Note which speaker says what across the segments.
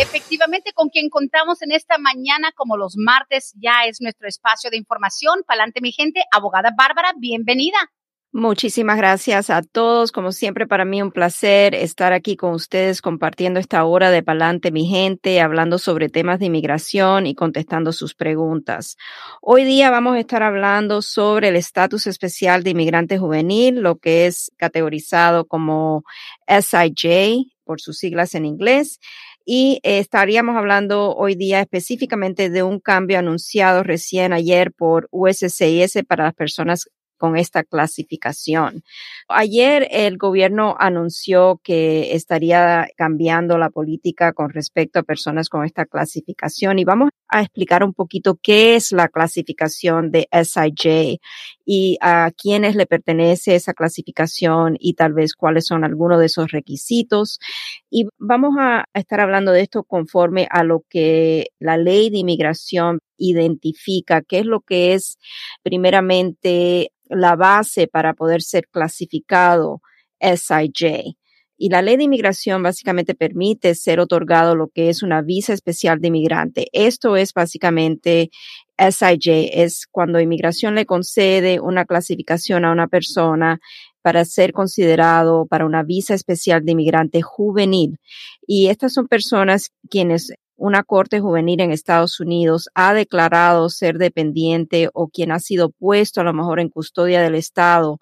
Speaker 1: Efectivamente, con quien contamos en esta mañana, como los martes, ya es nuestro espacio de información. Pa'lante mi gente, abogada Bárbara, bienvenida.
Speaker 2: Muchísimas gracias a todos. Como siempre, para mí un placer estar aquí con ustedes compartiendo esta hora de Palante, mi gente, hablando sobre temas de inmigración y contestando sus preguntas. Hoy día vamos a estar hablando sobre el estatus especial de inmigrante juvenil, lo que es categorizado como SIJ por sus siglas en inglés. Y estaríamos hablando hoy día específicamente de un cambio anunciado recién ayer por USCIS para las personas con esta clasificación. Ayer el gobierno anunció que estaría cambiando la política con respecto a personas con esta clasificación y vamos a explicar un poquito qué es la clasificación de SIJ y a quiénes le pertenece esa clasificación y tal vez cuáles son algunos de esos requisitos. Y vamos a estar hablando de esto conforme a lo que la ley de inmigración identifica, qué es lo que es primeramente la base para poder ser clasificado SIJ. Y la ley de inmigración básicamente permite ser otorgado lo que es una visa especial de inmigrante. Esto es básicamente SIJ, es cuando inmigración le concede una clasificación a una persona para ser considerado para una visa especial de inmigrante juvenil. Y estas son personas quienes una corte juvenil en Estados Unidos ha declarado ser dependiente o quien ha sido puesto a lo mejor en custodia del Estado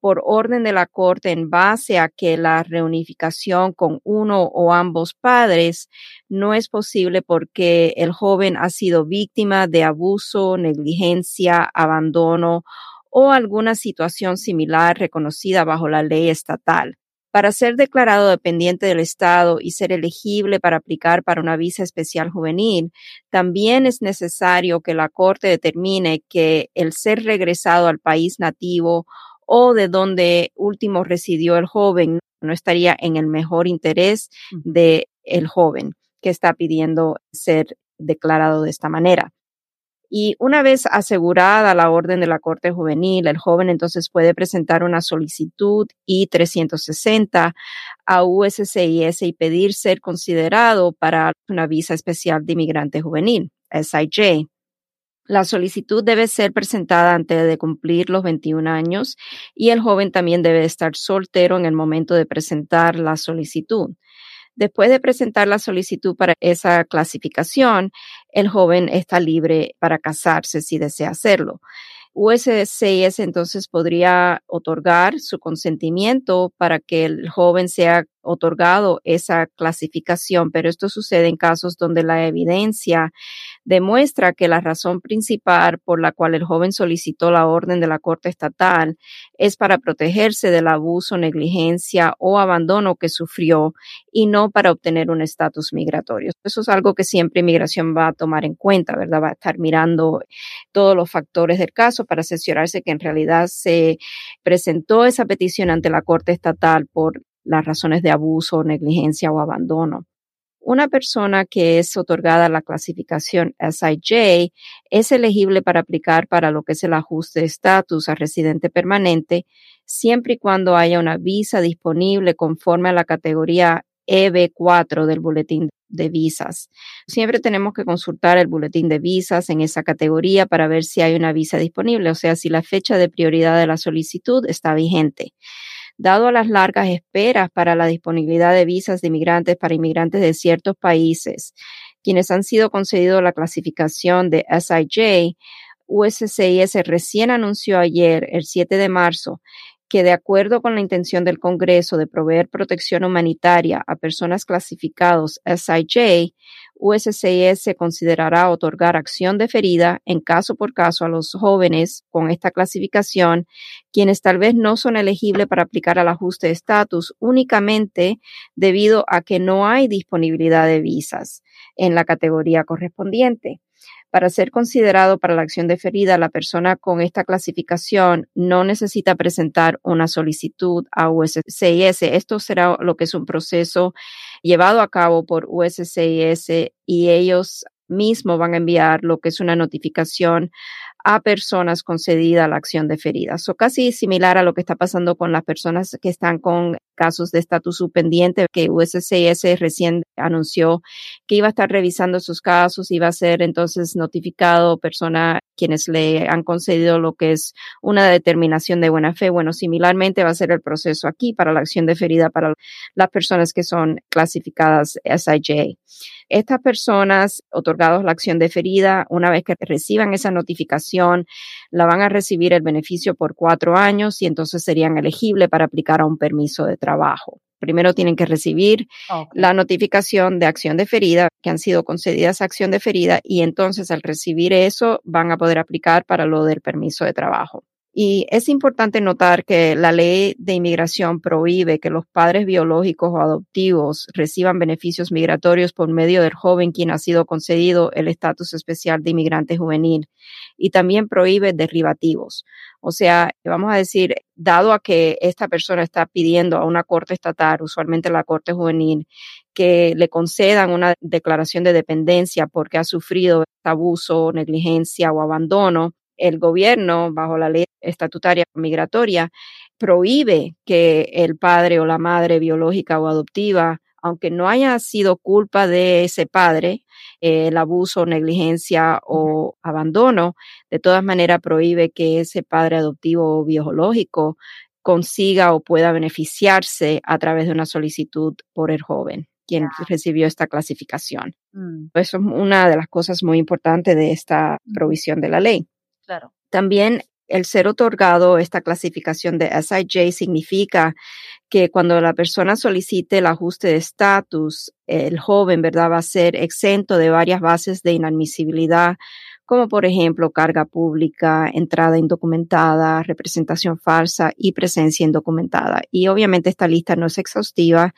Speaker 2: por orden de la corte en base a que la reunificación con uno o ambos padres no es posible porque el joven ha sido víctima de abuso, negligencia, abandono o alguna situación similar reconocida bajo la ley estatal. Para ser declarado dependiente del Estado y ser elegible para aplicar para una visa especial juvenil, también es necesario que la Corte determine que el ser regresado al país nativo o de donde último residió el joven no estaría en el mejor interés de el joven que está pidiendo ser declarado de esta manera. Y una vez asegurada la orden de la Corte Juvenil, el joven entonces puede presentar una solicitud I-360 a USCIS y pedir ser considerado para una visa especial de inmigrante juvenil, SIJ. La solicitud debe ser presentada antes de cumplir los 21 años y el joven también debe estar soltero en el momento de presentar la solicitud. Después de presentar la solicitud para esa clasificación, el joven está libre para casarse si desea hacerlo. USCIS entonces podría otorgar su consentimiento para que el joven sea otorgado esa clasificación, pero esto sucede en casos donde la evidencia demuestra que la razón principal por la cual el joven solicitó la orden de la Corte Estatal es para protegerse del abuso, negligencia o abandono que sufrió y no para obtener un estatus migratorio. Eso es algo que siempre inmigración va a tomar en cuenta, ¿verdad? Va a estar mirando todos los factores del caso para asegurarse que en realidad se presentó esa petición ante la Corte Estatal por las razones de abuso, negligencia o abandono. Una persona que es otorgada la clasificación SIJ es elegible para aplicar para lo que es el ajuste de estatus a residente permanente siempre y cuando haya una visa disponible conforme a la categoría EB4 del boletín de visas. Siempre tenemos que consultar el boletín de visas en esa categoría para ver si hay una visa disponible, o sea, si la fecha de prioridad de la solicitud está vigente. Dado a las largas esperas para la disponibilidad de visas de inmigrantes para inmigrantes de ciertos países, quienes han sido concedidos la clasificación de SIJ, USCIS recién anunció ayer, el 7 de marzo, que de acuerdo con la intención del Congreso de proveer protección humanitaria a personas clasificados SIJ, USCIS considerará otorgar acción deferida en caso por caso a los jóvenes con esta clasificación, quienes tal vez no son elegibles para aplicar al ajuste de estatus únicamente debido a que no hay disponibilidad de visas en la categoría correspondiente. Para ser considerado para la acción deferida, la persona con esta clasificación no necesita presentar una solicitud a USCIS. Esto será lo que es un proceso llevado a cabo por USCIS y ellos mismos van a enviar lo que es una notificación a personas concedida la acción deferida. So, casi similar a lo que está pasando con las personas que están con casos de estatus subpendiente, que USCIS recién anunció que iba a estar revisando sus casos, iba a ser entonces notificado persona quienes le han concedido lo que es una determinación de buena fe. Bueno, similarmente va a ser el proceso aquí para la acción deferida para las personas que son clasificadas SIJ. Estas personas otorgados la acción deferida, una vez que reciban esa notificación, la van a recibir el beneficio por cuatro años y entonces serían elegibles para aplicar a un permiso de trabajo. Primero tienen que recibir la notificación de acción deferida, que han sido concedidas acción deferida, y entonces al recibir eso van a poder aplicar para lo del permiso de trabajo. Y es importante notar que la ley de inmigración prohíbe que los padres biológicos o adoptivos reciban beneficios migratorios por medio del joven quien ha sido concedido el estatus especial de inmigrante juvenil y también prohíbe derivativos. O sea, vamos a decir, dado a que esta persona está pidiendo a una corte estatal, usualmente la corte juvenil, que le concedan una declaración de dependencia porque ha sufrido abuso, negligencia o abandono, el gobierno, bajo la ley estatutaria migratoria, prohíbe que el padre o la madre biológica o adoptiva, aunque no haya sido culpa de ese padre, eh, el abuso, negligencia o abandono, de todas maneras prohíbe que ese padre adoptivo o biológico consiga o pueda beneficiarse a través de una solicitud por el joven quien recibió esta clasificación. Mm. Eso es una de las cosas muy importantes de esta provisión de la ley. También el ser otorgado esta clasificación de SIJ significa que cuando la persona solicite el ajuste de estatus, el joven, ¿verdad?, va a ser exento de varias bases de inadmisibilidad como por ejemplo carga pública, entrada indocumentada, representación falsa y presencia indocumentada. Y obviamente esta lista no es exhaustiva.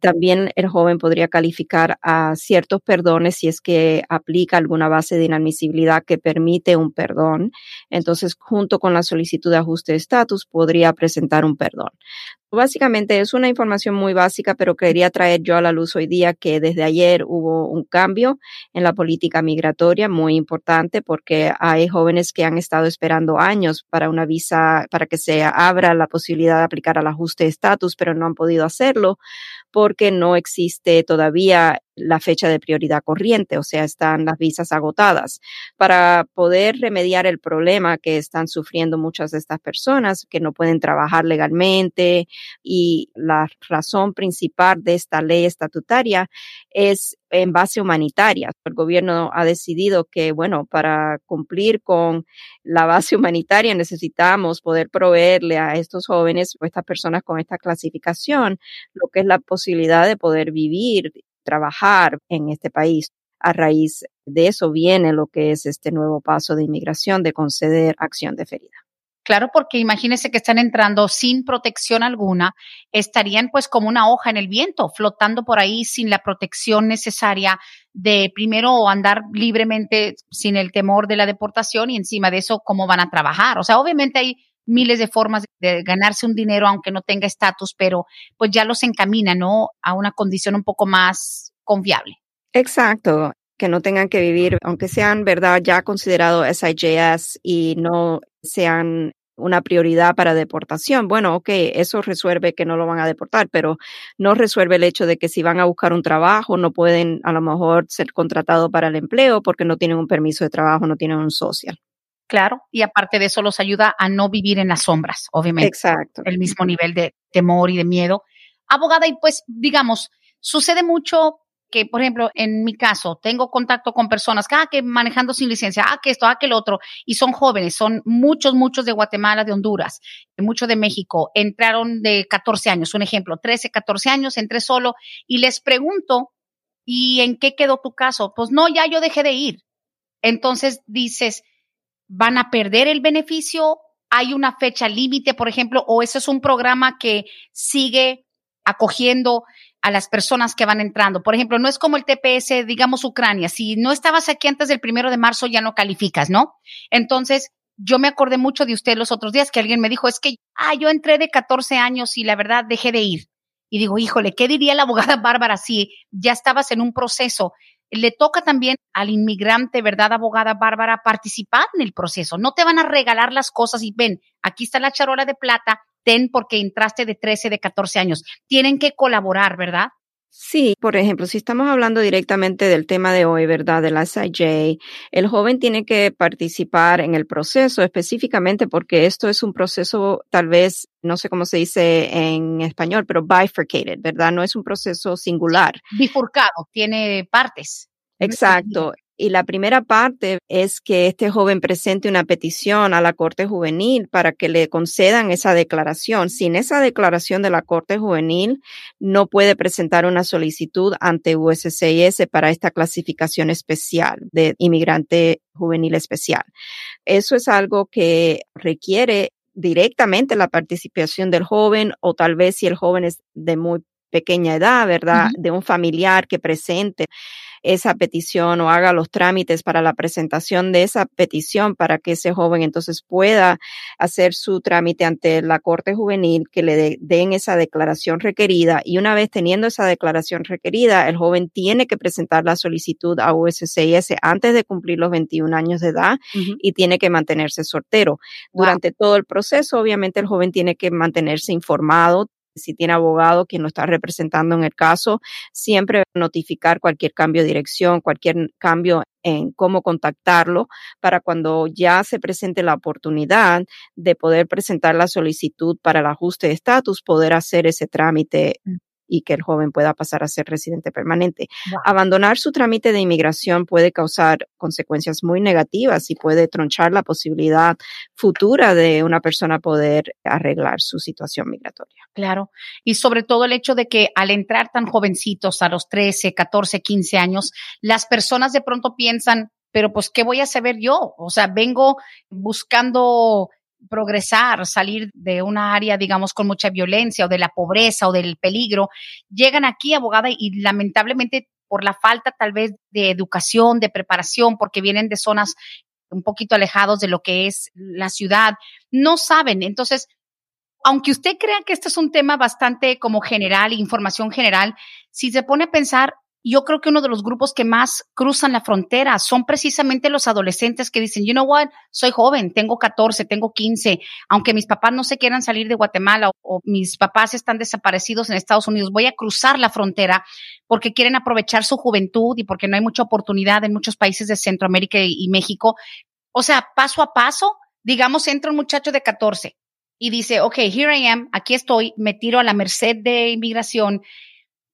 Speaker 2: También el joven podría calificar a ciertos perdones si es que aplica alguna base de inadmisibilidad que permite un perdón. Entonces, junto con la solicitud de ajuste de estatus, podría presentar un perdón. Básicamente es una información muy básica, pero quería traer yo a la luz hoy día que desde ayer hubo un cambio en la política migratoria muy importante porque hay jóvenes que han estado esperando años para una visa, para que se abra la posibilidad de aplicar al ajuste de estatus, pero no han podido hacerlo porque no existe todavía la fecha de prioridad corriente, o sea, están las visas agotadas. Para poder remediar el problema que están sufriendo muchas de estas personas que no pueden trabajar legalmente y la razón principal de esta ley estatutaria es en base humanitaria. El gobierno ha decidido que, bueno, para cumplir con la base humanitaria necesitamos poder proveerle a estos jóvenes o estas personas con esta clasificación lo que es la posibilidad de poder vivir trabajar en este país. A raíz de eso viene lo que es este nuevo paso de inmigración de conceder acción deferida.
Speaker 1: Claro, porque imagínense que están entrando sin protección alguna, estarían pues como una hoja en el viento, flotando por ahí sin la protección necesaria de primero andar libremente sin el temor de la deportación y encima de eso cómo van a trabajar. O sea, obviamente hay miles de formas de ganarse un dinero aunque no tenga estatus, pero pues ya los encamina, ¿no? A una condición un poco más confiable.
Speaker 2: Exacto, que no tengan que vivir, aunque sean, ¿verdad?, ya considerados SIJS y no sean una prioridad para deportación. Bueno, ok, eso resuelve que no lo van a deportar, pero no resuelve el hecho de que si van a buscar un trabajo no pueden a lo mejor ser contratados para el empleo porque no tienen un permiso de trabajo, no tienen un social.
Speaker 1: Claro, y aparte de eso los ayuda a no vivir en las sombras, obviamente.
Speaker 2: Exacto.
Speaker 1: El mismo nivel de temor y de miedo. Abogada, y pues digamos, sucede mucho que, por ejemplo, en mi caso, tengo contacto con personas que, ah, que manejando sin licencia, ah, que esto, ah, que el otro, y son jóvenes, son muchos, muchos de Guatemala, de Honduras, muchos de México, entraron de 14 años, un ejemplo, 13, 14 años, entré solo, y les pregunto, ¿y en qué quedó tu caso? Pues no, ya yo dejé de ir. Entonces dices, ¿van a perder el beneficio? ¿Hay una fecha límite, por ejemplo, o eso es un programa que sigue acogiendo a las personas que van entrando. Por ejemplo, no es como el TPS, digamos, Ucrania. Si no estabas aquí antes del primero de marzo, ya no calificas, ¿no? Entonces, yo me acordé mucho de usted los otros días que alguien me dijo, es que, ah, yo entré de 14 años y la verdad dejé de ir. Y digo, híjole, ¿qué diría la abogada Bárbara si ya estabas en un proceso? Le toca también al inmigrante, ¿verdad, abogada Bárbara, participar en el proceso. No te van a regalar las cosas y ven, aquí está la charola de plata, porque entraste de 13, de 14 años. Tienen que colaborar, ¿verdad?
Speaker 2: Sí, por ejemplo, si estamos hablando directamente del tema de hoy, ¿verdad? De la SIJ, el joven tiene que participar en el proceso específicamente porque esto es un proceso tal vez, no sé cómo se dice en español, pero bifurcated, ¿verdad? No es un proceso singular.
Speaker 1: Bifurcado, tiene partes.
Speaker 2: Exacto. Y la primera parte es que este joven presente una petición a la Corte Juvenil para que le concedan esa declaración. Sin esa declaración de la Corte Juvenil, no puede presentar una solicitud ante USCIS para esta clasificación especial de inmigrante juvenil especial. Eso es algo que requiere directamente la participación del joven o tal vez si el joven es de muy pequeña edad, ¿verdad? De un familiar que presente esa petición o haga los trámites para la presentación de esa petición para que ese joven entonces pueda hacer su trámite ante la Corte Juvenil, que le den esa declaración requerida y una vez teniendo esa declaración requerida, el joven tiene que presentar la solicitud a USCIS antes de cumplir los 21 años de edad y tiene que mantenerse soltero. Durante todo el proceso, obviamente el joven tiene que mantenerse informado, si tiene abogado quien lo está representando en el caso, siempre notificar cualquier cambio de dirección, cualquier cambio en cómo contactarlo para cuando ya se presente la oportunidad de poder presentar la solicitud para el ajuste de estatus, poder hacer ese trámite mm y que el joven pueda pasar a ser residente permanente. Abandonar su trámite de inmigración puede causar consecuencias muy negativas y puede tronchar la posibilidad futura de una persona poder arreglar su situación migratoria.
Speaker 1: Claro. Y sobre todo el hecho de que al entrar tan jovencitos a los 13, 14, 15 años, las personas de pronto piensan, pero pues, ¿qué voy a saber yo? O sea, vengo buscando progresar, salir de una área, digamos, con mucha violencia o de la pobreza o del peligro, llegan aquí, abogada, y lamentablemente por la falta tal vez de educación, de preparación, porque vienen de zonas un poquito alejados de lo que es la ciudad, no saben. Entonces, aunque usted crea que este es un tema bastante como general, información general, si se pone a pensar, yo creo que uno de los grupos que más cruzan la frontera son precisamente los adolescentes que dicen, you know what, soy joven, tengo 14, tengo 15, aunque mis papás no se quieran salir de Guatemala o, mis papás están desaparecidos en Estados Unidos, voy a cruzar la frontera porque quieren aprovechar su juventud y porque no hay mucha oportunidad en muchos países de Centroamérica y, y México. O sea, paso a paso, digamos, entra un muchacho de 14 y dice, ok, here I am, aquí estoy, me tiro a la merced de inmigración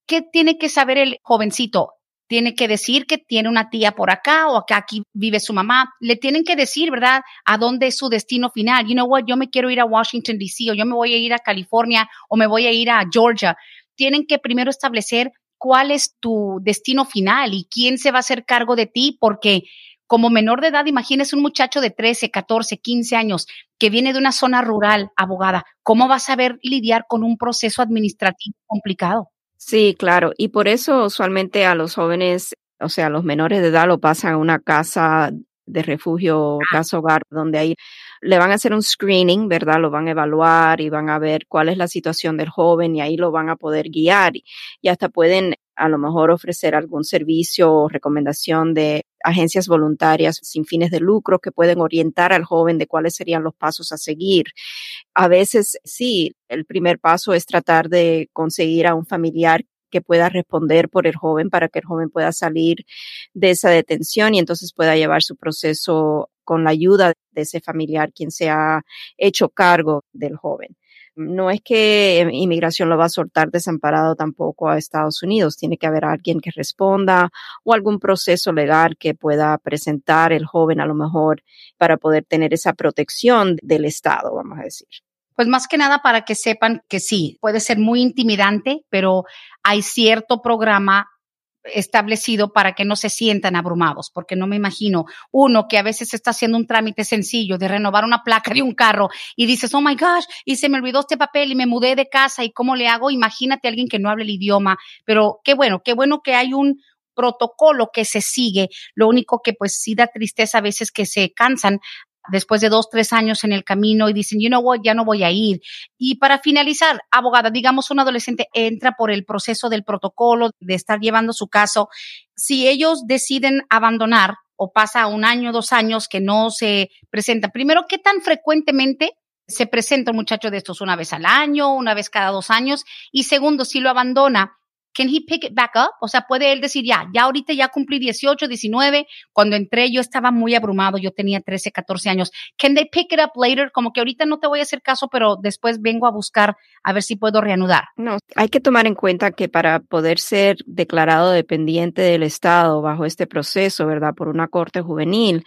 Speaker 1: ¿qué tiene que saber el jovencito? Tiene que decir que tiene una tía por acá o que aquí vive su mamá. Le tienen que decir, ¿verdad? A dónde es su destino final. You know what? Yo me quiero ir a Washington, D.C. o yo me voy a ir a California o me voy a ir a Georgia. Tienen que primero establecer cuál es tu destino final y quién se va a hacer cargo de ti porque como menor de edad, imagínese un muchacho de 13, 14, 15 años que viene de una zona rural, abogada, ¿cómo va a saber lidiar con un proceso administrativo complicado?
Speaker 2: Sí, claro. Y por eso usualmente a los jóvenes, o sea, a los menores de edad lo pasan a una casa de refugio, ah. casa hogar, donde ahí le van a hacer un screening, ¿verdad? Lo van a evaluar y van a ver cuál es la situación del joven y ahí lo van a poder guiar y, y hasta pueden a lo mejor ofrecer algún servicio o recomendación de agencias voluntarias sin fines de lucro que pueden orientar al joven de cuáles serían los pasos a seguir. A veces sí, el primer paso es tratar de conseguir a un familiar que pueda responder por el joven para que el joven pueda salir de esa detención y entonces pueda llevar su proceso con la ayuda de ese familiar quien se ha hecho cargo del joven. No es que inmigración lo va a soltar desamparado tampoco a Estados Unidos. Tiene que haber alguien que responda o algún proceso legal que pueda presentar el joven a lo mejor para poder tener esa protección del Estado, vamos a decir.
Speaker 1: Pues más que nada para que sepan que sí, puede ser muy intimidante, pero hay cierto programa establecido para que no se sientan abrumados, porque no me imagino uno que a veces está haciendo un trámite sencillo de renovar una placa de un carro y dices, oh my gosh, y se me olvidó este papel y me mudé de casa y cómo le hago, imagínate a alguien que no hable el idioma, pero qué bueno, qué bueno que hay un protocolo que se sigue, lo único que pues sí da tristeza a veces que se cansan después de dos, tres años en el camino y dicen, you know what, ya no voy a ir. Y para finalizar, abogada, digamos un adolescente entra por el proceso del protocolo de estar llevando su caso. Si ellos deciden abandonar o pasa un año, dos años que no se presenta, primero, ¿qué tan frecuentemente se presenta un muchacho de estos? ¿Una vez al año, una vez cada dos años? Y segundo, si lo abandona, can he pick it back up? O sea, puede él decir, ya, ya ahorita ya cumplí 18, 19, cuando entré yo estaba muy abrumado, yo tenía 13, 14 años. Can they pick it up later? Como que ahorita no te voy a hacer caso, pero después vengo a buscar a ver si puedo reanudar.
Speaker 2: No, hay que tomar en cuenta que para poder ser declarado dependiente del Estado bajo este proceso, ¿verdad? Por una corte juvenil,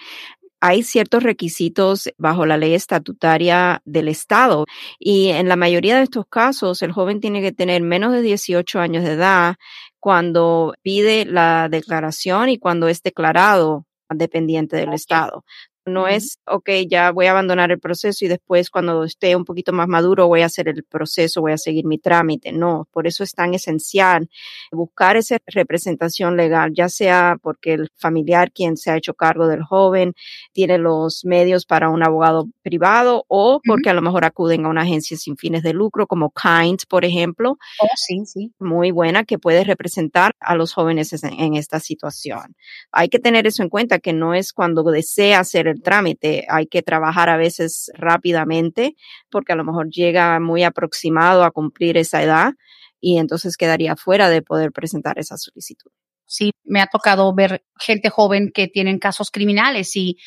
Speaker 2: hay ciertos requisitos bajo la ley estatutaria del Estado y en la mayoría de estos casos el joven tiene que tener menos de 18 años de edad cuando pide la declaración y cuando es declarado dependiente del Estado. No es, ok, ya voy a abandonar el proceso y después cuando esté un poquito más maduro voy a hacer el proceso, voy a seguir mi trámite. No, por eso es tan esencial buscar esa representación legal, ya sea porque el familiar quien se ha hecho cargo del joven tiene los medios para un abogado privado o porque a lo mejor acuden a una agencia sin fines de lucro como Kind, por ejemplo.
Speaker 1: Oh, sí, sí.
Speaker 2: Muy buena que puede representar a los jóvenes en esta situación. Hay que tener eso en cuenta que no es cuando desea hacer el trámite. Hay que trabajar a veces rápidamente porque a lo mejor llega muy aproximado a cumplir esa edad y entonces quedaría fuera de poder presentar esa solicitud.
Speaker 1: Sí, me ha tocado ver gente joven que tienen casos criminales y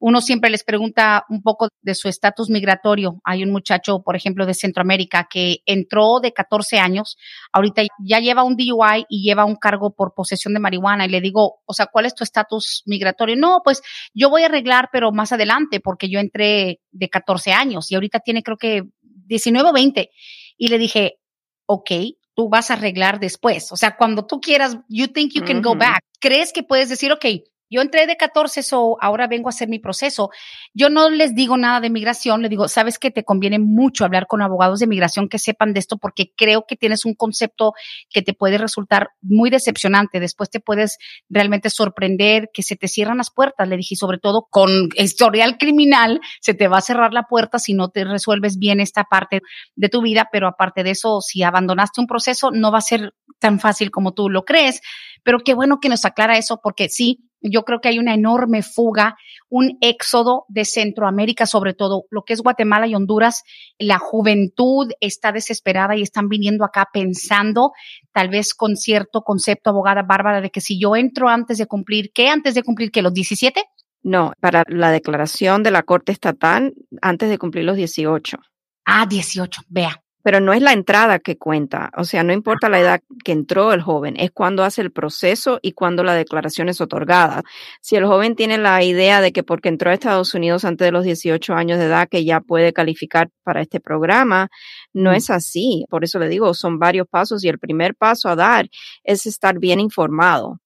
Speaker 1: uno siempre les pregunta un poco de su estatus migratorio. Hay un muchacho, por ejemplo, de Centroamérica que entró de 14 años, ahorita ya lleva un DUI y lleva un cargo por posesión de marihuana y le digo, o sea, ¿cuál es tu estatus migratorio? No, pues yo voy a arreglar, pero más adelante, porque yo entré de 14 años y ahorita tiene creo que 19 o 20. Y le dije, ok, tú vas a arreglar después. O sea, cuando tú quieras, you think you can go back. ¿Crees que puedes decir, ok, yo entré de 14, so ahora vengo a hacer mi proceso. Yo no les digo nada de migración, le digo, sabes que te conviene mucho hablar con abogados de migración que sepan de esto porque creo que tienes un concepto que te puede resultar muy decepcionante. Después te puedes realmente sorprender que se te cierran las puertas. Le dije, sobre todo con historial criminal, se te va a cerrar la puerta si no te resuelves bien esta parte de tu vida. Pero aparte de eso, si abandonaste un proceso, no va a ser tan fácil como tú lo crees. Pero qué bueno que nos aclara eso porque sí, yo creo que hay una enorme fuga, un éxodo de Centroamérica, sobre todo lo que es Guatemala y Honduras. La juventud está desesperada y están viniendo acá pensando, tal vez con cierto concepto, abogada Bárbara, de que si yo entro antes de cumplir, ¿qué? Antes de cumplir, que los 17?
Speaker 2: No, para la declaración de la Corte Estatal, antes de cumplir los 18.
Speaker 1: Ah, 18, vea
Speaker 2: pero no es la entrada que cuenta, o sea, no importa la edad que entró el joven, es cuando hace el proceso y cuando la declaración es otorgada. Si el joven tiene la idea de que porque entró a Estados Unidos antes de los 18 años de edad que ya puede calificar para este programa, no es así. Por eso le digo, son varios pasos y el primer paso a dar es estar bien informado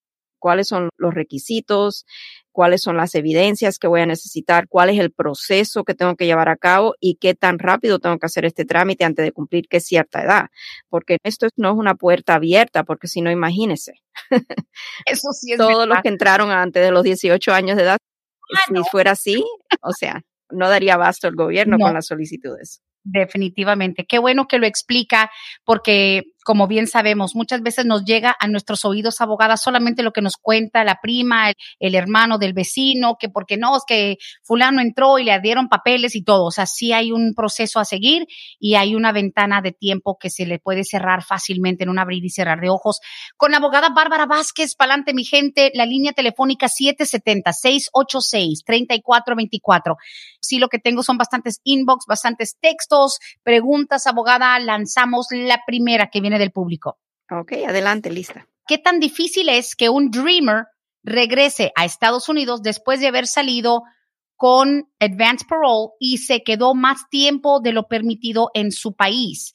Speaker 2: cuáles son los requisitos, cuáles son las evidencias que voy a necesitar, cuál es el proceso que tengo que llevar a cabo y qué tan rápido tengo que hacer este trámite antes de cumplir qué cierta edad. Porque esto no es una puerta abierta, porque si no, imagínese.
Speaker 1: Eso sí es
Speaker 2: Todos los que entraron antes de los 18 años de edad, ah, si fuera así, o sea, no daría basto el gobierno con las solicitudes.
Speaker 1: Definitivamente. Qué bueno que lo explica, porque como bien sabemos, muchas veces nos llega a nuestros oídos abogadas solamente lo que nos cuenta la prima, el, hermano del vecino, que porque no, es que fulano entró y le dieron papeles y todo. O sea, sí hay un proceso a seguir y hay una ventana de tiempo que se le puede cerrar fácilmente en un abrir y cerrar de ojos. Con la abogada Bárbara Vázquez, palante mi gente, la línea telefónica 770-686-3424. Sí, lo que tengo son bastantes inbox, bastantes textos, preguntas, abogada. Lanzamos la primera que viene del público.
Speaker 2: Ok, adelante, lista.
Speaker 1: ¿Qué tan difícil es que un dreamer regrese a Estados Unidos después de haber salido con advance parole y se quedó más tiempo de lo permitido en su país?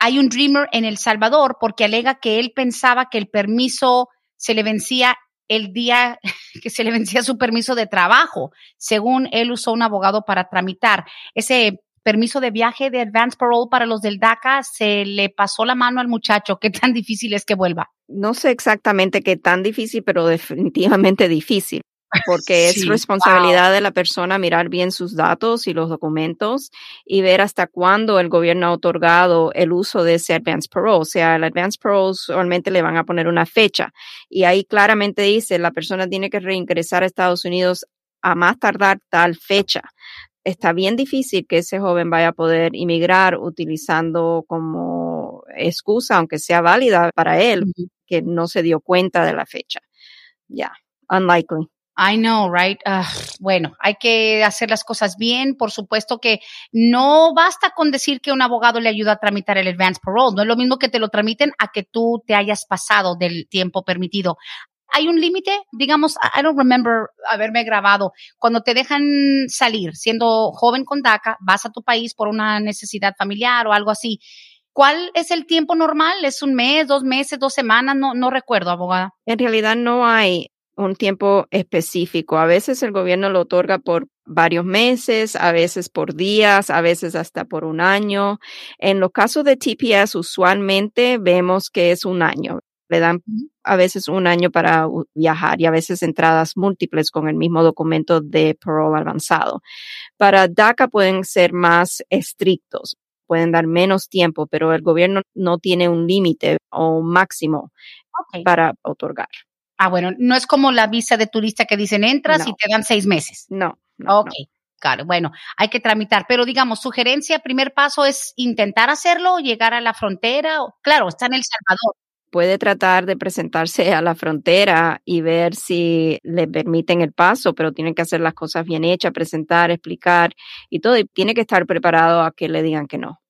Speaker 1: Hay un dreamer en El Salvador porque alega que él pensaba que el permiso se le vencía el día que se le vencía su permiso de trabajo, según él usó un abogado para tramitar. Ese permiso de viaje de advance parole para los del DACA, se le pasó la mano al muchacho. ¿Qué tan difícil es que vuelva?
Speaker 2: No sé exactamente qué tan difícil, pero definitivamente difícil porque es responsabilidad de la persona mirar bien sus datos y los documentos y ver hasta cuándo el gobierno ha otorgado el uso de ese advance parole. O sea, el advance parole usualmente le van a poner una fecha y ahí claramente dice la persona tiene que reingresar a Estados Unidos a más tardar tal fecha está bien difícil que ese joven vaya a poder inmigrar utilizando como excusa, aunque sea válida para él, que no se dio cuenta de la fecha. Ya, unlikely.
Speaker 1: I know, right? Ah, bueno, hay que hacer las cosas bien. Por supuesto que no basta con decir que un abogado le ayuda a tramitar el advance parole. No es lo mismo que te lo tramiten a que tú te hayas pasado del tiempo permitido hay un límite, digamos, I don't remember haberme grabado, cuando te dejan salir siendo joven con DACA, vas a tu país por una necesidad familiar o algo así. ¿Cuál es el tiempo normal? ¿Es un mes, dos meses, dos semanas? No, no recuerdo, abogada.
Speaker 2: En realidad no hay un tiempo específico. A veces el gobierno lo otorga por varios meses, a veces por días, a veces hasta por un año. En los casos de TPS, usualmente vemos que es un año le dan a veces un año para viajar y a veces entradas múltiples con el mismo documento de parole avanzado. Para DACA pueden ser más estrictos, pueden dar menos tiempo, pero el gobierno no tiene un límite o un máximo para otorgar.
Speaker 1: Ah, bueno, no es como la visa de turista que dicen entras y te dan seis meses.
Speaker 2: No.
Speaker 1: ok. Claro, bueno, hay que tramitar, pero digamos, sugerencia, primer paso es intentar hacerlo, llegar a la frontera. Claro, está en El Salvador,
Speaker 2: puede tratar de presentarse a la frontera y ver si le permiten el paso, pero tiene que hacer las cosas bien hechas, presentar, explicar y todo, y tiene que estar preparado a que le digan que no.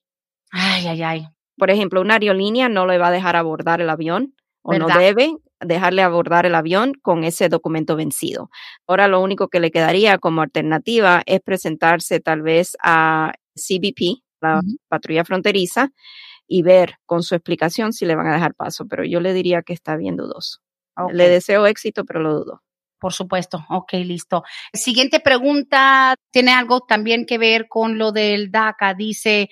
Speaker 1: Ay, ay, ay.
Speaker 2: Por ejemplo, una aerolínea no le va a dejar abordar el avión o no debe dejarle abordar el avión con ese documento vencido. Ahora lo único que le quedaría como alternativa es presentarse tal vez a CBP, la patrulla fronteriza, y ver con su explicación si le van a dejar paso, pero yo le diría que está bien dudoso. Le deseo éxito, pero lo dudo.
Speaker 1: Por supuesto. Ok, listo. Siguiente pregunta tiene algo también que ver con lo del DACA. Dice,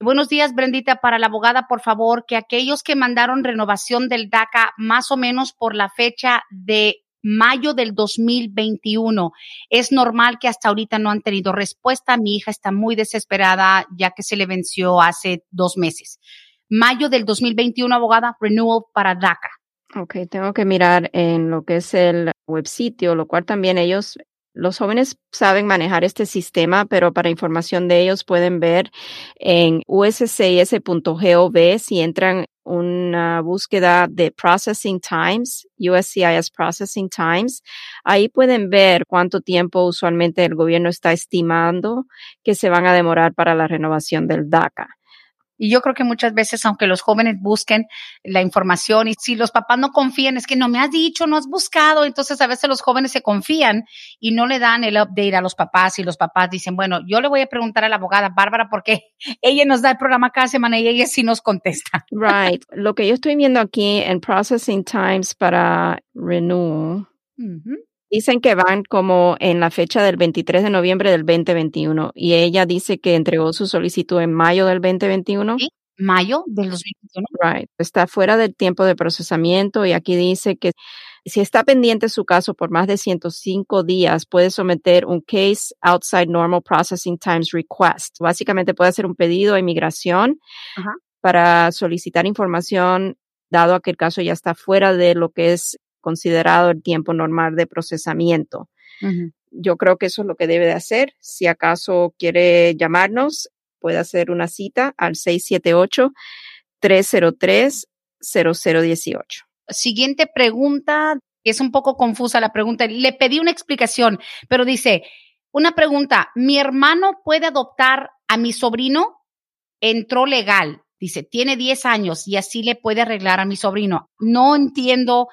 Speaker 1: buenos días, Brendita, para la abogada, por favor, que aquellos que mandaron renovación del DACA más o menos por la fecha de mayo del 2021. Es normal que hasta ahorita no han tenido respuesta. Mi hija está muy desesperada ya que se le venció hace dos meses. Mayo del 2021, abogada, renewal para DACA.
Speaker 2: Ok, tengo que mirar en lo que es el web sitio, lo cual también ellos los jóvenes saben manejar este sistema, pero para información de ellos pueden ver en uscis.gov si entran una búsqueda de Processing Times, USCIS Processing Times. Ahí pueden ver cuánto tiempo usualmente el gobierno está estimando que se van a demorar para la renovación del DACA.
Speaker 1: Y yo creo que muchas veces, aunque los jóvenes busquen la información y si los papás no confían, es que no me has dicho, no has buscado, entonces a veces los jóvenes se confían y no le dan el update a los papás y los papás dicen, bueno, yo le voy a preguntar a la abogada Bárbara porque ella nos da el programa cada semana y ella sí nos contesta.
Speaker 2: Right. Lo que yo estoy viendo aquí en Processing Times para Renew. Dicen que van como en la fecha del 23 de noviembre del 2021 y ella dice que entregó su solicitud en mayo del 2021.
Speaker 1: ¿Sí? Mayo del 2021.
Speaker 2: Right. Está fuera del tiempo de procesamiento y aquí dice que si está pendiente su caso por más de 105 días, puede someter un Case Outside Normal Processing Times Request. Básicamente puede hacer un pedido a inmigración para solicitar información, dado a que el caso ya está fuera de lo que es considerado el tiempo normal de procesamiento. Yo creo que eso es lo que debe de hacer. Si acaso quiere llamarnos, puede hacer una cita al 678-303-0018.
Speaker 1: Siguiente pregunta, es un poco confusa la pregunta. Le pedí una explicación, pero dice, una pregunta, ¿mi hermano puede adoptar a mi sobrino? Entró legal, dice, tiene 10 años y así le puede arreglar a mi sobrino. No entiendo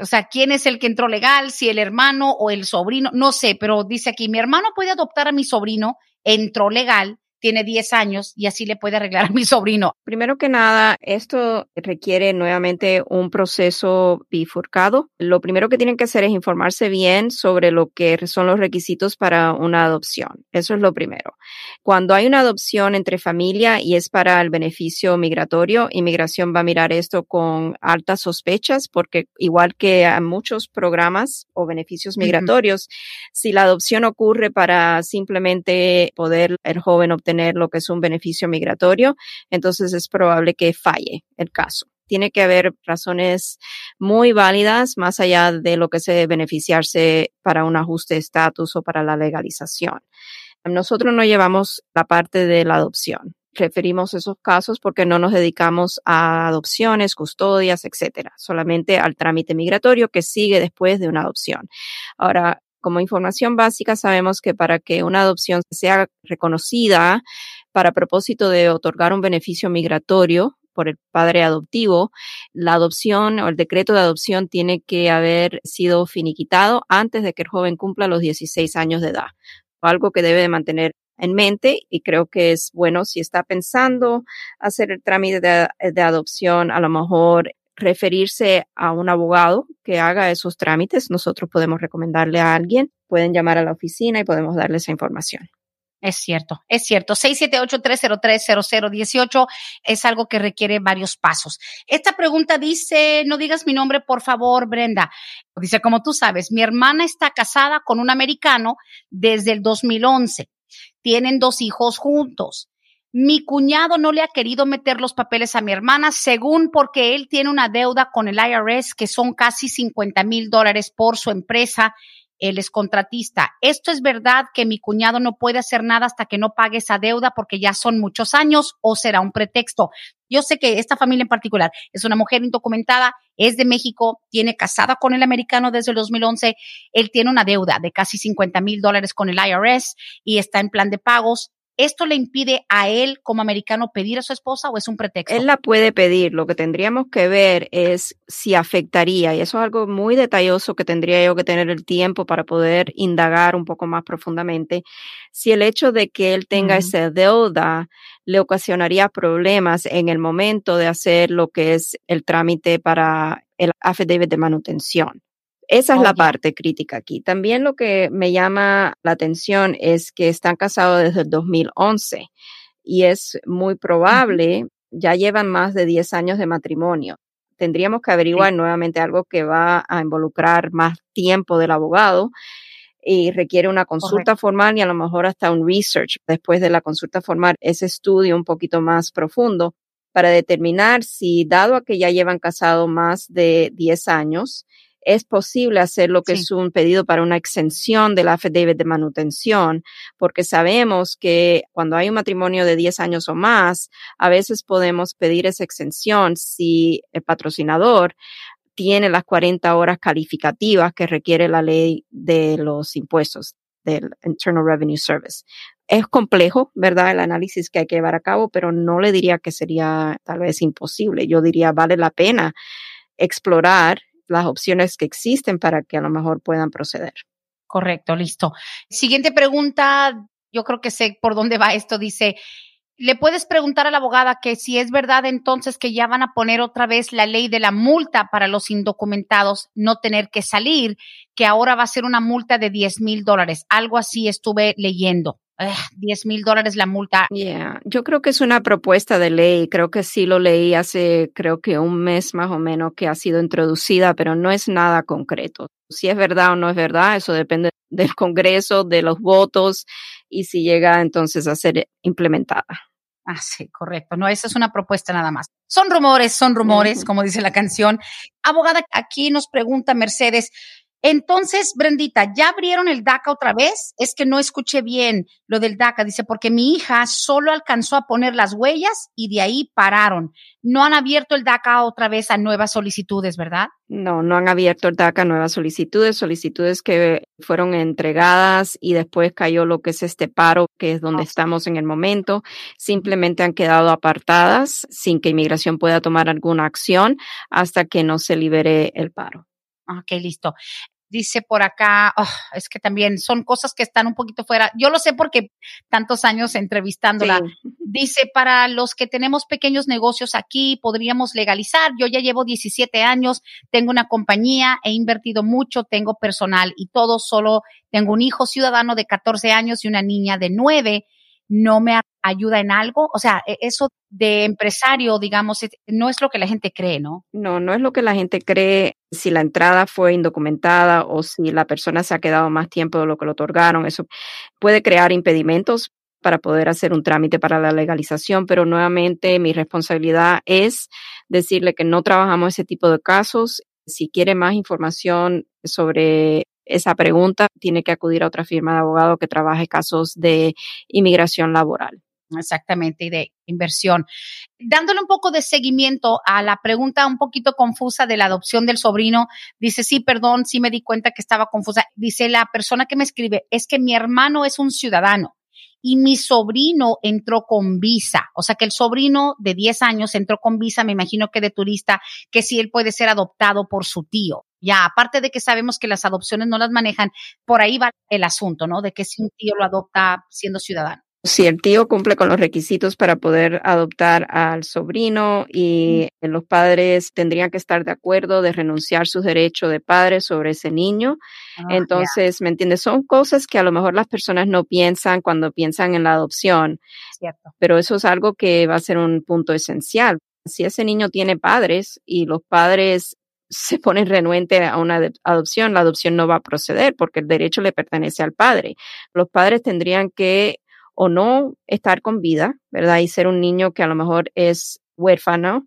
Speaker 1: o sea, quién es el que entró legal, si el hermano o el sobrino, no sé, pero dice aquí, mi hermano puede adoptar a mi sobrino, entró legal, tiene 10 años y así le puede arreglar a mi sobrino.
Speaker 2: Primero que nada, esto requiere nuevamente un proceso bifurcado. Lo primero que tienen que hacer es informarse bien sobre lo que son los requisitos para una adopción. Eso es lo primero. Cuando hay una adopción entre familia y es para el beneficio migratorio, inmigración va a mirar esto con altas sospechas porque igual que a muchos programas o beneficios migratorios, si la adopción ocurre para simplemente poder el joven obtener lo que es un beneficio migratorio, entonces es probable que falle el caso. Tiene que haber razones muy válidas más allá de lo que se beneficiarse para un ajuste de estatus o para la legalización. Nosotros no llevamos la parte de la adopción. Referimos esos casos porque no nos dedicamos a adopciones, custodias, etcétera, solamente al trámite migratorio que sigue después de una adopción. Ahora, como información básica, sabemos que para que una adopción sea reconocida para propósito de otorgar un beneficio migratorio por el padre adoptivo, la adopción o el decreto de adopción tiene que haber sido finiquitado antes de que el joven cumpla los 16 años de edad. Algo que debe de mantener en mente y creo que es bueno si está pensando hacer el trámite de, de adopción, a lo mejor referirse a un abogado que haga esos trámites. Nosotros podemos recomendarle a alguien, pueden llamar a la oficina y podemos darle esa información.
Speaker 1: Es cierto, es cierto. 678-303-0018 es algo que requiere varios pasos. Esta pregunta dice, no digas mi nombre, por favor, Brenda. Dice, como tú sabes, mi hermana está casada con un americano desde el 2011. Tienen dos hijos juntos. Mi cuñado no le ha querido meter los papeles a mi hermana, según porque él tiene una deuda con el IRS que son casi 50 mil dólares por su empresa. Él es contratista. Esto es verdad que mi cuñado no puede hacer nada hasta que no pague esa deuda porque ya son muchos años o será un pretexto. Yo sé que esta familia en particular es una mujer indocumentada, es de México, tiene casada con el americano desde el 2011. Él tiene una deuda de casi 50 mil dólares con el IRS y está en plan de pagos ¿Esto le impide a él como americano pedir a su esposa o es un pretexto?
Speaker 2: Él la puede pedir. Lo que tendríamos que ver es si afectaría, y eso es algo muy detalloso que tendría yo que tener el tiempo para poder indagar un poco más profundamente, si el hecho de que él tenga esa deuda le ocasionaría problemas en el momento de hacer lo que es el trámite para el affidavit de manutención. Esa es la parte crítica aquí. También lo que me llama la atención es que están casados desde el 2011 y es muy probable, ya llevan más de 10 años de matrimonio. Tendríamos que averiguar nuevamente algo que va a involucrar más tiempo del abogado y requiere una consulta formal y a lo mejor hasta un research después de la consulta formal, ese estudio un poquito más profundo para determinar si, dado a que ya llevan casado más de 10 años, es posible hacer lo que es un pedido para una exención del affidavit de manutención, porque sabemos que cuando hay un matrimonio de 10 años o más, a veces podemos pedir esa exención si el patrocinador tiene las 40 horas calificativas que requiere la ley de los impuestos del Internal Revenue Service. Es complejo, ¿verdad? El análisis que hay que llevar a cabo, pero no le diría que sería tal vez imposible. Yo diría vale la pena explorar las opciones que existen para que a lo mejor puedan proceder.
Speaker 1: Correcto, listo. Siguiente pregunta, yo creo que sé por dónde va esto, dice, le puedes preguntar a la abogada que si es verdad entonces que ya van a poner otra vez la ley de la multa para los indocumentados no tener que salir, que ahora va a ser una multa de 10 mil dólares. Algo así estuve leyendo. 10 mil dólares la multa.
Speaker 2: Yeah, yo creo que es una propuesta de ley. Creo que sí lo leí hace, creo que un mes más o menos que ha sido introducida, pero no es nada concreto. Si es verdad o no es verdad, eso depende del Congreso, de los votos y si llega entonces a ser implementada.
Speaker 1: Ah, sí, correcto. No, esa es una propuesta nada más. Son rumores, son rumores, como dice la canción. Abogada, aquí nos pregunta Mercedes, entonces, Brendita, ¿ya abrieron el DACA otra vez? Es que no escuché bien lo del DACA. Dice, porque mi hija solo alcanzó a poner las huellas y de ahí pararon. No han abierto el DACA otra vez a nuevas solicitudes, ¿verdad?
Speaker 2: No, no han abierto el DACA a nuevas solicitudes, solicitudes que fueron entregadas y después cayó lo que es este paro, que es donde estamos en el momento. Simplemente han quedado apartadas sin que inmigración pueda tomar alguna acción hasta que no se libere el paro.
Speaker 1: Ok, listo dice por acá, oh, es que también son cosas que están un poquito fuera. Yo lo sé porque tantos años entrevistándola. Dice, para los que tenemos pequeños negocios aquí, podríamos legalizar. Yo ya llevo 17 años, tengo una compañía, he invertido mucho, tengo personal y todo, solo tengo un hijo ciudadano de 14 años y una niña de 9 no me ayuda en algo? O sea, e, eso de empresario, digamos, no es lo que la gente cree, ¿no?
Speaker 2: No, no es lo que la gente cree. Si la entrada fue indocumentada o si la persona se ha quedado más tiempo de lo que le otorgaron, eso puede crear impedimentos para poder hacer un trámite para la legalización, pero nuevamente mi responsabilidad es decirle que no trabajamos ese tipo de casos. Si quiere más información sobre esa pregunta, tiene que acudir a otra firma de abogado que trabaje casos de inmigración laboral.
Speaker 1: Exactamente, y de inversión. Dándole un poco de seguimiento a la pregunta un poquito confusa de la adopción del sobrino, dice, sí, perdón, sí me di cuenta que estaba confusa. Dice la persona que me escribe, es que mi hermano es un ciudadano y mi sobrino entró con visa. O sea que el sobrino de 10 años entró con visa, me imagino que de turista, que sí él puede ser adoptado por su tío. Ya, aparte de que sabemos que las adopciones no las manejan, por ahí va el asunto, ¿no? De que si un tío lo adopta siendo ciudadano.
Speaker 2: Si el tío cumple con los requisitos para poder adoptar al sobrino y los padres tendrían que estar de acuerdo de renunciar sus derechos de padre sobre ese niño. Ah, Entonces, ¿me entiendes? Son cosas que a lo mejor las personas no piensan cuando piensan en la adopción. Cierto. Pero eso es algo que va a ser un punto esencial. Si ese niño tiene padres y los padres se ponen renuente a una adopción, la adopción no va a proceder porque el derecho le pertenece al padre. Los padres tendrían que o no estar con vida, ¿verdad? Y ser un niño que a lo mejor es huérfano,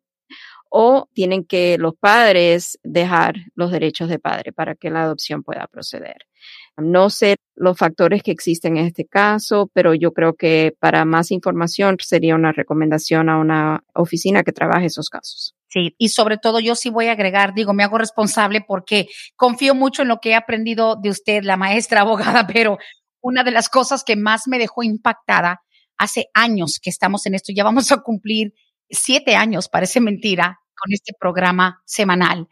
Speaker 2: o tienen que los padres dejar los derechos de padre para que la adopción pueda proceder. No sé los factores que existen en este caso, pero yo creo que para más información sería una recomendación a una oficina que trabaje esos casos.
Speaker 1: Sí, y sobre todo yo sí voy a agregar, digo, me hago responsable porque confío mucho en lo que he aprendido de usted, la maestra abogada, pero una de las cosas que más me dejó impactada hace años que estamos en esto, ya vamos a cumplir siete años, parece mentira, con este programa semanal,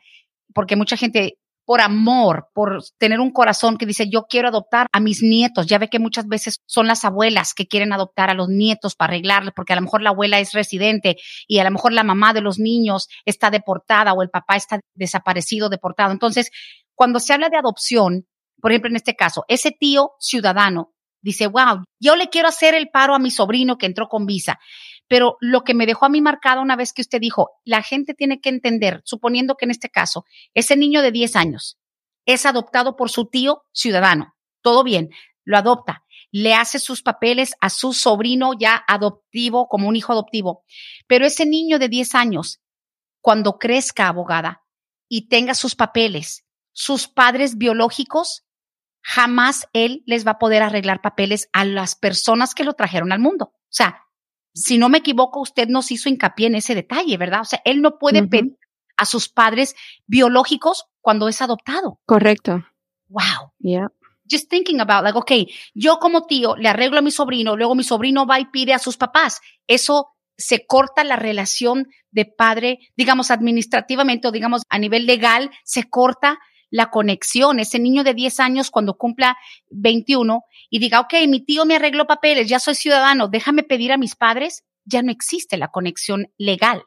Speaker 1: porque mucha gente por amor, por tener un corazón que dice, yo quiero adoptar a mis nietos. Ya ve que muchas veces son las abuelas que quieren adoptar a los nietos para arreglarles, porque a lo mejor la abuela es residente y a lo mejor la mamá de los niños está deportada o el papá está desaparecido, deportado. Entonces, cuando se habla de adopción, por ejemplo, en este caso, ese tío ciudadano dice, wow, yo le quiero hacer el paro a mi sobrino que entró con visa. Pero lo que me dejó a mí marcado una vez que usted dijo, la gente tiene que entender, suponiendo que en este caso, ese niño de 10 años es adoptado por su tío ciudadano. Todo bien, lo adopta, le hace sus papeles a su sobrino ya adoptivo, como un hijo adoptivo. Pero ese niño de 10 años, cuando crezca abogada y tenga sus papeles, sus padres biológicos jamás él les va a poder arreglar papeles a las personas que lo trajeron al mundo. O sea, si no me equivoco, usted nos hizo hincapié en ese detalle, ¿verdad? O sea, él no puede pedir a sus padres biológicos cuando es adoptado.
Speaker 2: Correcto.
Speaker 1: Wow.
Speaker 2: Yeah.
Speaker 1: Just thinking about, like, okay, yo como tío le arreglo a mi sobrino, luego mi sobrino va y pide a sus papás. Eso se corta la relación de padre, digamos, administrativamente o digamos a nivel legal, se corta la conexión. Ese niño de 10 años cuando cumpla 21 y diga, ok, mi tío me arregló papeles, ya soy ciudadano, déjame pedir a mis padres, ya no existe la conexión legal.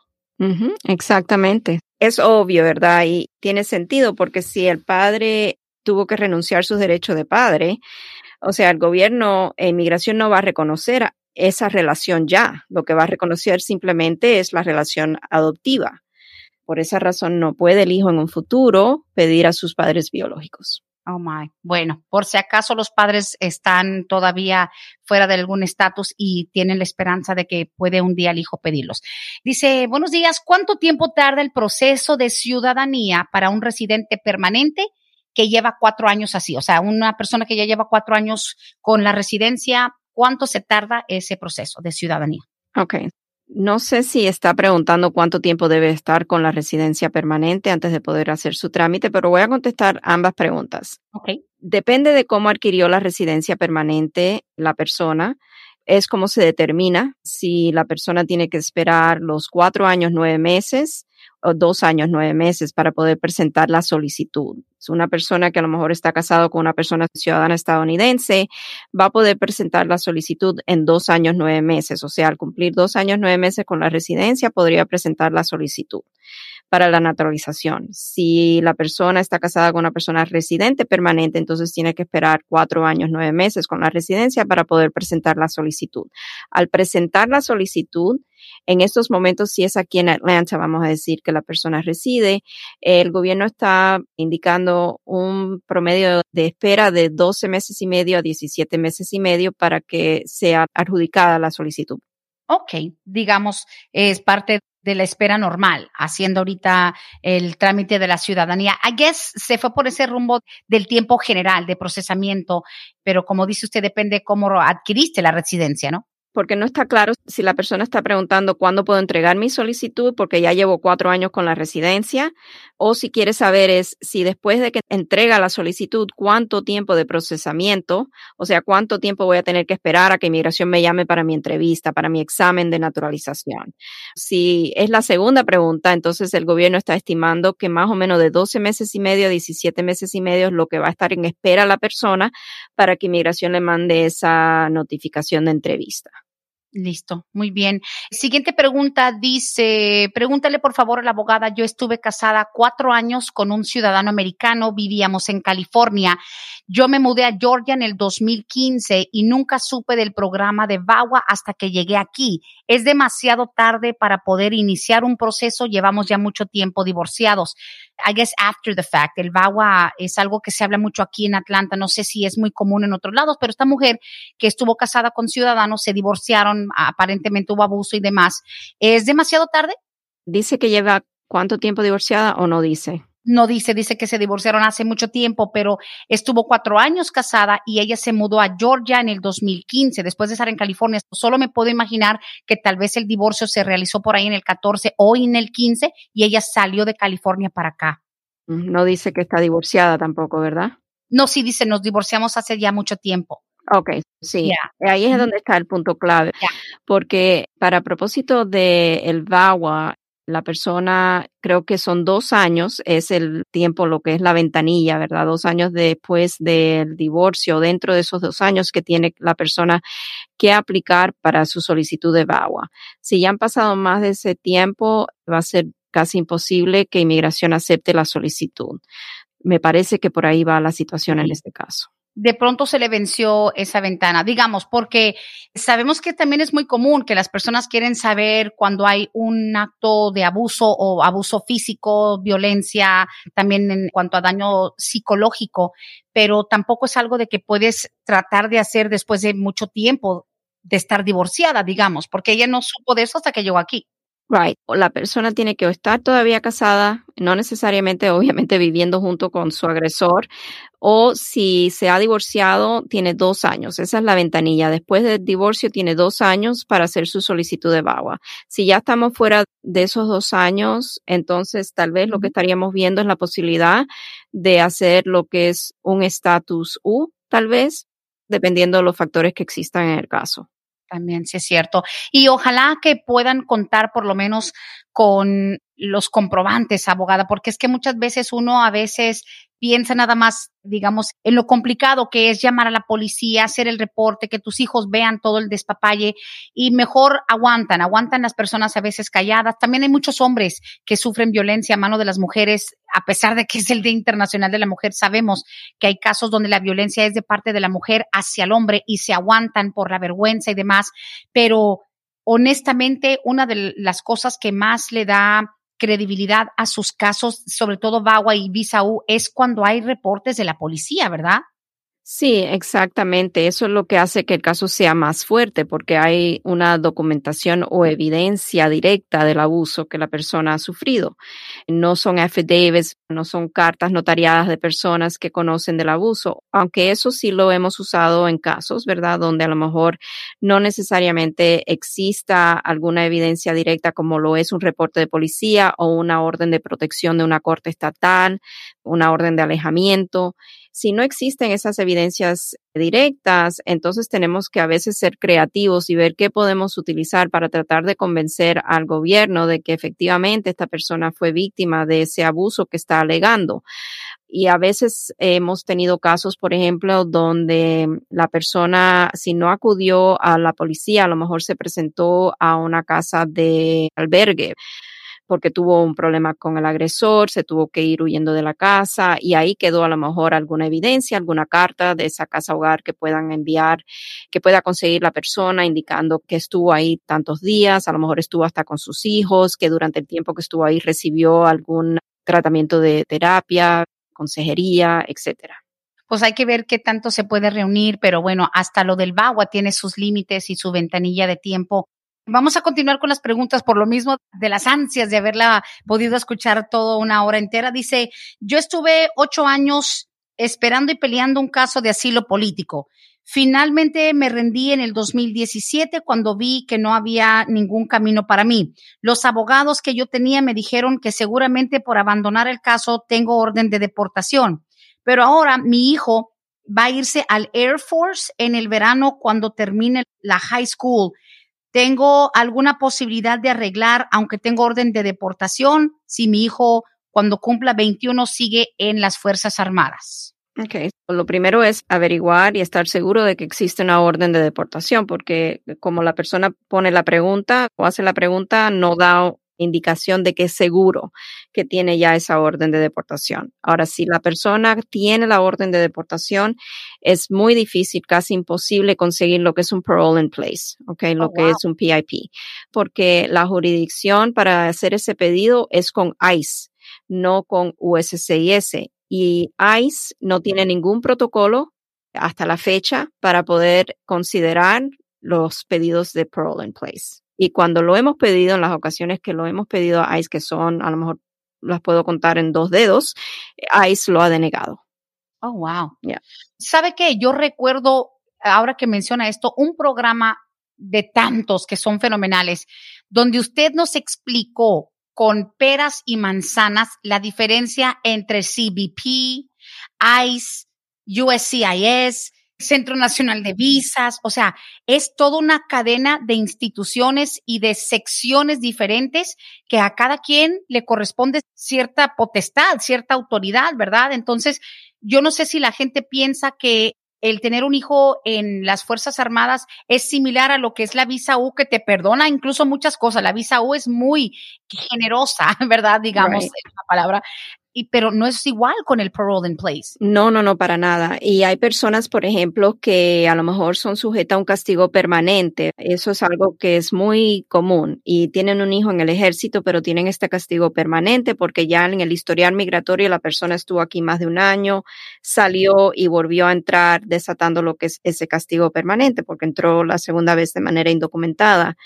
Speaker 2: exactamente. Es obvio, ¿verdad? Y tiene sentido porque si el padre tuvo que renunciar sus derechos de padre, o sea, el gobierno e inmigración no va a reconocer esa relación ya. Lo que va a reconocer simplemente es la relación adoptiva. Por esa razón no puede el hijo en un futuro pedir a sus padres biológicos.
Speaker 1: Oh my. Bueno, por si acaso los padres están todavía fuera de algún estatus y tienen la esperanza de que puede un día el hijo pedirlos. Dice, buenos días, ¿cuánto tiempo tarda el proceso de ciudadanía para un residente permanente que lleva cuatro años así? O sea, una persona que ya lleva cuatro años con la residencia, ¿cuánto se tarda ese proceso de ciudadanía?
Speaker 2: Ok, no sé si está preguntando cuánto tiempo debe estar con la residencia permanente antes de poder hacer su trámite, pero voy a contestar ambas preguntas.
Speaker 1: Okay.
Speaker 2: Depende de cómo adquirió la residencia permanente la persona es como se determina si la persona tiene que esperar los cuatro años, nueve meses o dos años, nueve meses para poder presentar la solicitud. Una persona que a lo mejor está casado con una persona ciudadana estadounidense, va a poder presentar la solicitud en dos años, nueve meses. O sea, al cumplir dos años, nueve meses con la residencia, podría presentar la solicitud para la naturalización. Si la persona está casada con una persona residente permanente, entonces tiene que esperar cuatro años, nueve meses con la residencia para poder presentar la solicitud. Al presentar la solicitud, en estos momentos, si es aquí en Atlanta, vamos a decir que la persona reside, el gobierno está indicando un promedio de espera de 12 meses y medio a 17 meses y medio para que sea adjudicada la solicitud.
Speaker 1: Ok, digamos, es parte de la espera normal, haciendo ahorita el trámite de la ciudadanía. I guess se fue por ese rumbo del tiempo general de procesamiento, pero como dice usted, depende cómo adquiriste la residencia, ¿no?
Speaker 2: Porque no está claro si la persona está preguntando cuándo puedo entregar mi solicitud, porque ya llevo cuatro años con la residencia, o si quiere saber es si después de que entrega la solicitud, cuánto tiempo de procesamiento, o sea, cuánto tiempo voy a tener que esperar a que inmigración me llame para mi entrevista, para mi examen de naturalización. Si es la segunda pregunta, entonces el gobierno está estimando que más o menos de 12 meses y medio a 17 meses y medio es lo que va a estar en espera la persona para que inmigración le mande esa notificación de entrevista.
Speaker 1: Listo, muy bien. Siguiente pregunta dice, pregúntale por favor a la abogada, yo estuve casada cuatro años con un ciudadano americano, vivíamos en California. Yo me mudé a Georgia en el 2015 y nunca supe del programa de VAWA hasta que llegué aquí. Es demasiado tarde para poder iniciar un proceso, llevamos ya mucho tiempo divorciados. I guess after the fact. El VAWA es algo que se habla mucho aquí en Atlanta. No sé si es muy común en otros lados, pero esta mujer que estuvo casada con ciudadanos se divorciaron, aparentemente hubo abuso y demás. ¿Es demasiado tarde?
Speaker 2: Dice que lleva cuánto tiempo divorciada o no dice
Speaker 1: no dice, dice que se divorciaron hace mucho tiempo, pero estuvo cuatro años casada y ella se mudó a Georgia en el 2015, después de estar en California. Solo me puedo imaginar que tal vez el divorcio se realizó por ahí en el 14 o en el 15 y ella salió de California para acá.
Speaker 2: Mm, no dice que está divorciada tampoco, ¿verdad?
Speaker 1: No, sí dice, nos divorciamos hace ya mucho tiempo.
Speaker 2: Ok, sí. Ahí es donde está el punto clave. Porque para propósito del el VAWA, la persona, creo que son dos años, es el tiempo, lo que es la ventanilla, ¿verdad? Dos años después del divorcio, dentro de esos dos años que tiene la persona que aplicar para su solicitud de VAWA. Si ya han pasado más de ese tiempo, va a ser casi imposible que inmigración acepte la solicitud. Me parece que por ahí va la situación en este caso
Speaker 1: de pronto se le venció esa ventana, digamos, porque sabemos que también es muy común que las personas quieren saber cuando hay un acto de abuso o abuso físico, violencia, también en cuanto a daño psicológico, pero tampoco es algo de que puedes tratar de hacer después de mucho tiempo de estar divorciada, digamos, porque ella no supo de eso hasta que llegó aquí.
Speaker 2: Right. La persona tiene que estar todavía casada, no necesariamente, obviamente, viviendo junto con su agresor, o si se ha divorciado, tiene dos años. Esa es la ventanilla. Después del divorcio, tiene dos años para hacer su solicitud de VAWA. Si ya estamos fuera de esos dos años, entonces tal vez lo que estaríamos viendo es la posibilidad de hacer lo que es un estatus U, tal vez, dependiendo de los factores que existan en el caso.
Speaker 1: También, sí es cierto. Y ojalá que puedan contar por lo menos con los comprobantes, abogada, porque es que muchas veces uno a veces piensa nada más, digamos, en lo complicado que es llamar a la policía, hacer el reporte, que tus hijos vean todo el despapalle y mejor aguantan, aguantan las personas a veces calladas. También hay muchos hombres que sufren violencia a mano de las mujeres, a pesar de que es el Día Internacional de la Mujer, sabemos que hay casos donde la violencia es de parte de la mujer hacia el hombre y se aguantan por la vergüenza y demás, pero honestamente, una de las cosas que más le da credibilidad a sus casos, sobre todo VAWA y Visa U, es cuando hay reportes de la policía, ¿verdad?
Speaker 2: Sí, exactamente. Eso es lo que hace que el caso sea más fuerte porque hay una documentación o evidencia directa del abuso que la persona ha sufrido. No son affidavits, no son cartas notariadas de personas que conocen del abuso, aunque eso sí lo hemos usado en casos, ¿verdad? Donde a lo mejor no necesariamente exista alguna evidencia directa como lo es un reporte de policía o una orden de protección de una corte estatal, una orden de alejamiento si no existen esas evidencias directas, entonces tenemos que a veces ser creativos y ver qué podemos utilizar para tratar de convencer al gobierno de que efectivamente esta persona fue víctima de ese abuso que está alegando. Y a veces hemos tenido casos, por ejemplo, donde la persona, si no acudió a la policía, a lo mejor se presentó a una casa de albergue porque tuvo un problema con el agresor, se tuvo que ir huyendo de la casa y ahí quedó a lo mejor alguna evidencia, alguna carta de esa casa hogar que puedan enviar, que pueda conseguir la persona indicando que estuvo ahí tantos días, a lo mejor estuvo hasta con sus hijos, que durante el tiempo que estuvo ahí recibió algún tratamiento de terapia, consejería, etcétera.
Speaker 1: Pues hay que ver qué tanto se puede reunir, pero bueno, hasta lo del BAGUA tiene sus límites y su ventanilla de tiempo Vamos a continuar con las preguntas por lo mismo de las ansias de haberla podido escuchar toda una hora entera. Dice, yo estuve ocho años esperando y peleando un caso de asilo político. Finalmente me rendí en el 2017 cuando vi que no había ningún camino para mí. Los abogados que yo tenía me dijeron que seguramente por abandonar el caso tengo orden de deportación. Pero ahora mi hijo va a irse al Air Force en el verano cuando termine la high school tengo alguna posibilidad de arreglar, aunque tengo orden de deportación, si mi hijo cuando cumpla 21 sigue en las Fuerzas Armadas.
Speaker 2: Ok, lo primero es averiguar y estar seguro de que existe una orden de deportación, porque como la persona pone la pregunta o hace la pregunta, no da indicación de que es seguro que tiene ya esa orden de deportación. Ahora, si la persona tiene la orden de deportación, es muy difícil, casi imposible conseguir lo que es un parole in place, ¿ok? Lo oh, que es un PIP, porque la jurisdicción para hacer ese pedido es con ICE, no con USCIS. Y ICE no tiene ningún protocolo hasta la fecha para poder considerar los pedidos de parole in place. Y cuando lo hemos pedido, en las ocasiones que lo hemos pedido a ICE, que son, a lo mejor las puedo contar en dos dedos, ICE lo ha denegado.
Speaker 1: Oh, wow. ¿Sabe qué? Yo recuerdo, ahora que menciona esto, un programa de tantos que son fenomenales, donde usted nos explicó con peras y manzanas la diferencia entre CBP, ICE, USCIS, Centro Nacional de Visas, o sea, es toda una cadena de instituciones y de secciones diferentes que a cada quien le corresponde cierta potestad, cierta autoridad, ¿verdad? Entonces, yo no sé si la gente piensa que el tener un hijo en las Fuerzas Armadas es similar a lo que es la visa U, que te perdona incluso muchas cosas. La visa U es muy generosa, ¿verdad? Digamos, la palabra pero no es igual con el parole in place.
Speaker 2: No, no, no, para nada. Y hay personas, por ejemplo, que a lo mejor son sujetas a un castigo permanente. Eso es algo que es muy común y tienen un hijo en el ejército, pero tienen este castigo permanente porque ya en el historial migratorio la persona estuvo aquí más de un año, salió y volvió a entrar desatando lo que es ese castigo permanente porque entró la segunda vez de manera indocumentada.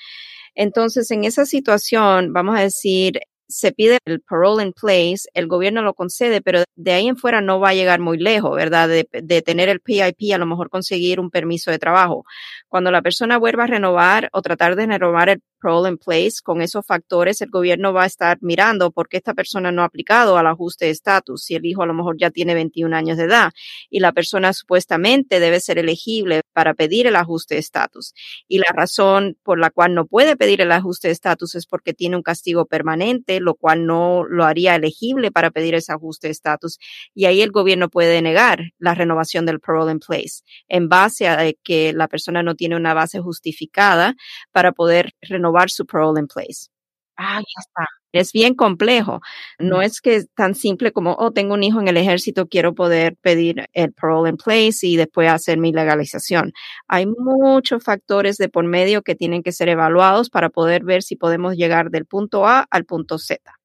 Speaker 2: Entonces, en esa situación, vamos a decir, se pide el parole in place, el gobierno lo concede, pero de ahí en fuera no va a llegar muy lejos, ¿verdad? De, tener el PIP, a lo mejor conseguir un permiso de trabajo. Cuando la persona vuelva a renovar o tratar de renovar el parole in place, con esos factores el gobierno va a estar mirando por qué esta persona no ha aplicado al ajuste de estatus, si el hijo a lo mejor ya tiene 21 años de edad y la persona supuestamente debe ser elegible para pedir el ajuste de estatus. Y la razón por la cual no puede pedir el ajuste de estatus es porque tiene un castigo permanente, lo cual no lo haría elegible para pedir ese ajuste de estatus. Y ahí el gobierno puede negar la renovación del parole in place en base a que la persona no tiene una base justificada para poder renovar su parole in place.
Speaker 1: Ah, ya está.
Speaker 2: Es bien complejo. No es que es tan simple como, oh, tengo un hijo en el ejército, quiero poder pedir el parole in place y después hacer mi legalización. Hay muchos factores de por medio que tienen que ser evaluados para poder ver si podemos llegar del punto A al punto Z.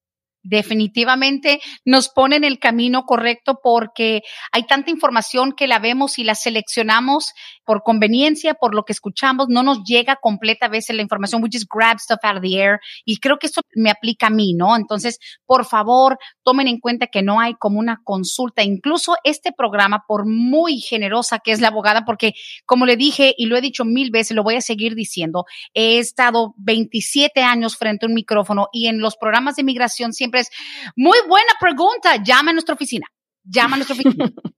Speaker 1: definitivamente nos pone en el camino correcto porque hay tanta información que la vemos y la seleccionamos por conveniencia, por lo que escuchamos, no nos llega completa a veces la información, we just grab stuff out of the air. Y creo que eso me aplica a mí, ¿no? Entonces, por favor, tomen en cuenta que no hay como una consulta, incluso este programa, por muy generosa que es la abogada, porque como le dije y lo he dicho mil veces, lo voy a seguir diciendo, he estado 27 años frente a un micrófono y en los programas de migración siempre es, muy buena pregunta, llama a nuestra oficina, llama a nuestra oficina.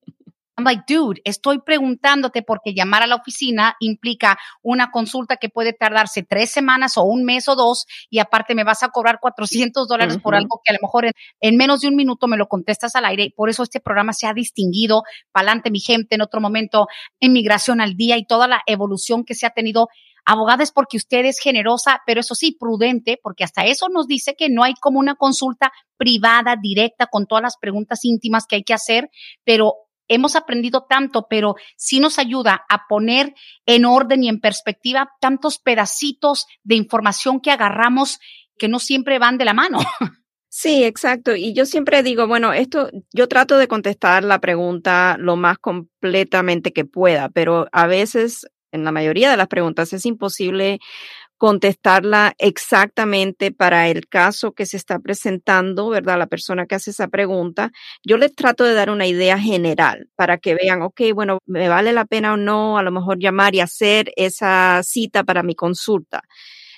Speaker 1: I'm like, dude, estoy preguntándote porque llamar a la oficina implica una consulta que puede tardarse tres semanas o un mes o dos y aparte me vas a cobrar 400 dólares por algo que a lo mejor en, en, menos de un minuto me lo contestas al aire. Por eso este programa se ha distinguido, pa'lante mi gente, en otro momento, inmigración al día y toda la evolución que se ha tenido Abogada es porque usted es generosa, pero eso sí, prudente, porque hasta eso nos dice que no hay como una consulta privada, directa, con todas las preguntas íntimas que hay que hacer, pero hemos aprendido tanto, pero sí nos ayuda a poner en orden y en perspectiva tantos pedacitos de información que agarramos que no siempre van de la mano.
Speaker 2: Sí, exacto. Y yo siempre digo, bueno, esto, yo trato de contestar la pregunta lo más completamente que pueda, pero a veces en la mayoría de las preguntas es imposible contestarla exactamente para el caso que se está presentando, ¿verdad? La persona que hace esa pregunta. Yo les trato de dar una idea general para que vean, ok, bueno, me vale la pena o no a lo mejor llamar y hacer esa cita para mi consulta.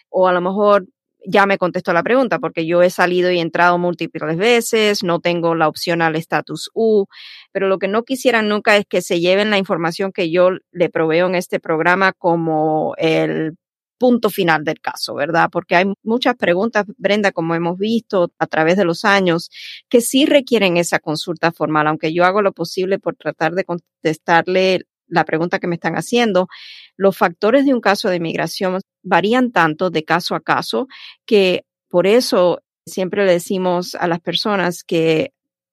Speaker 2: O a lo mejor ya me contestó la pregunta porque yo he salido y entrado múltiples veces, no tengo la opción al estatus U, pero lo que no quisieran nunca es que se lleven la información que yo le proveo en este programa como el punto final del caso, ¿verdad? Porque hay muchas preguntas, Brenda, como hemos visto a través de los años, que sí requieren esa consulta formal, aunque yo hago lo posible por tratar de contestarle la pregunta que me están haciendo, los factores de un caso de inmigración varían tanto de caso a caso que por eso siempre le decimos a las personas que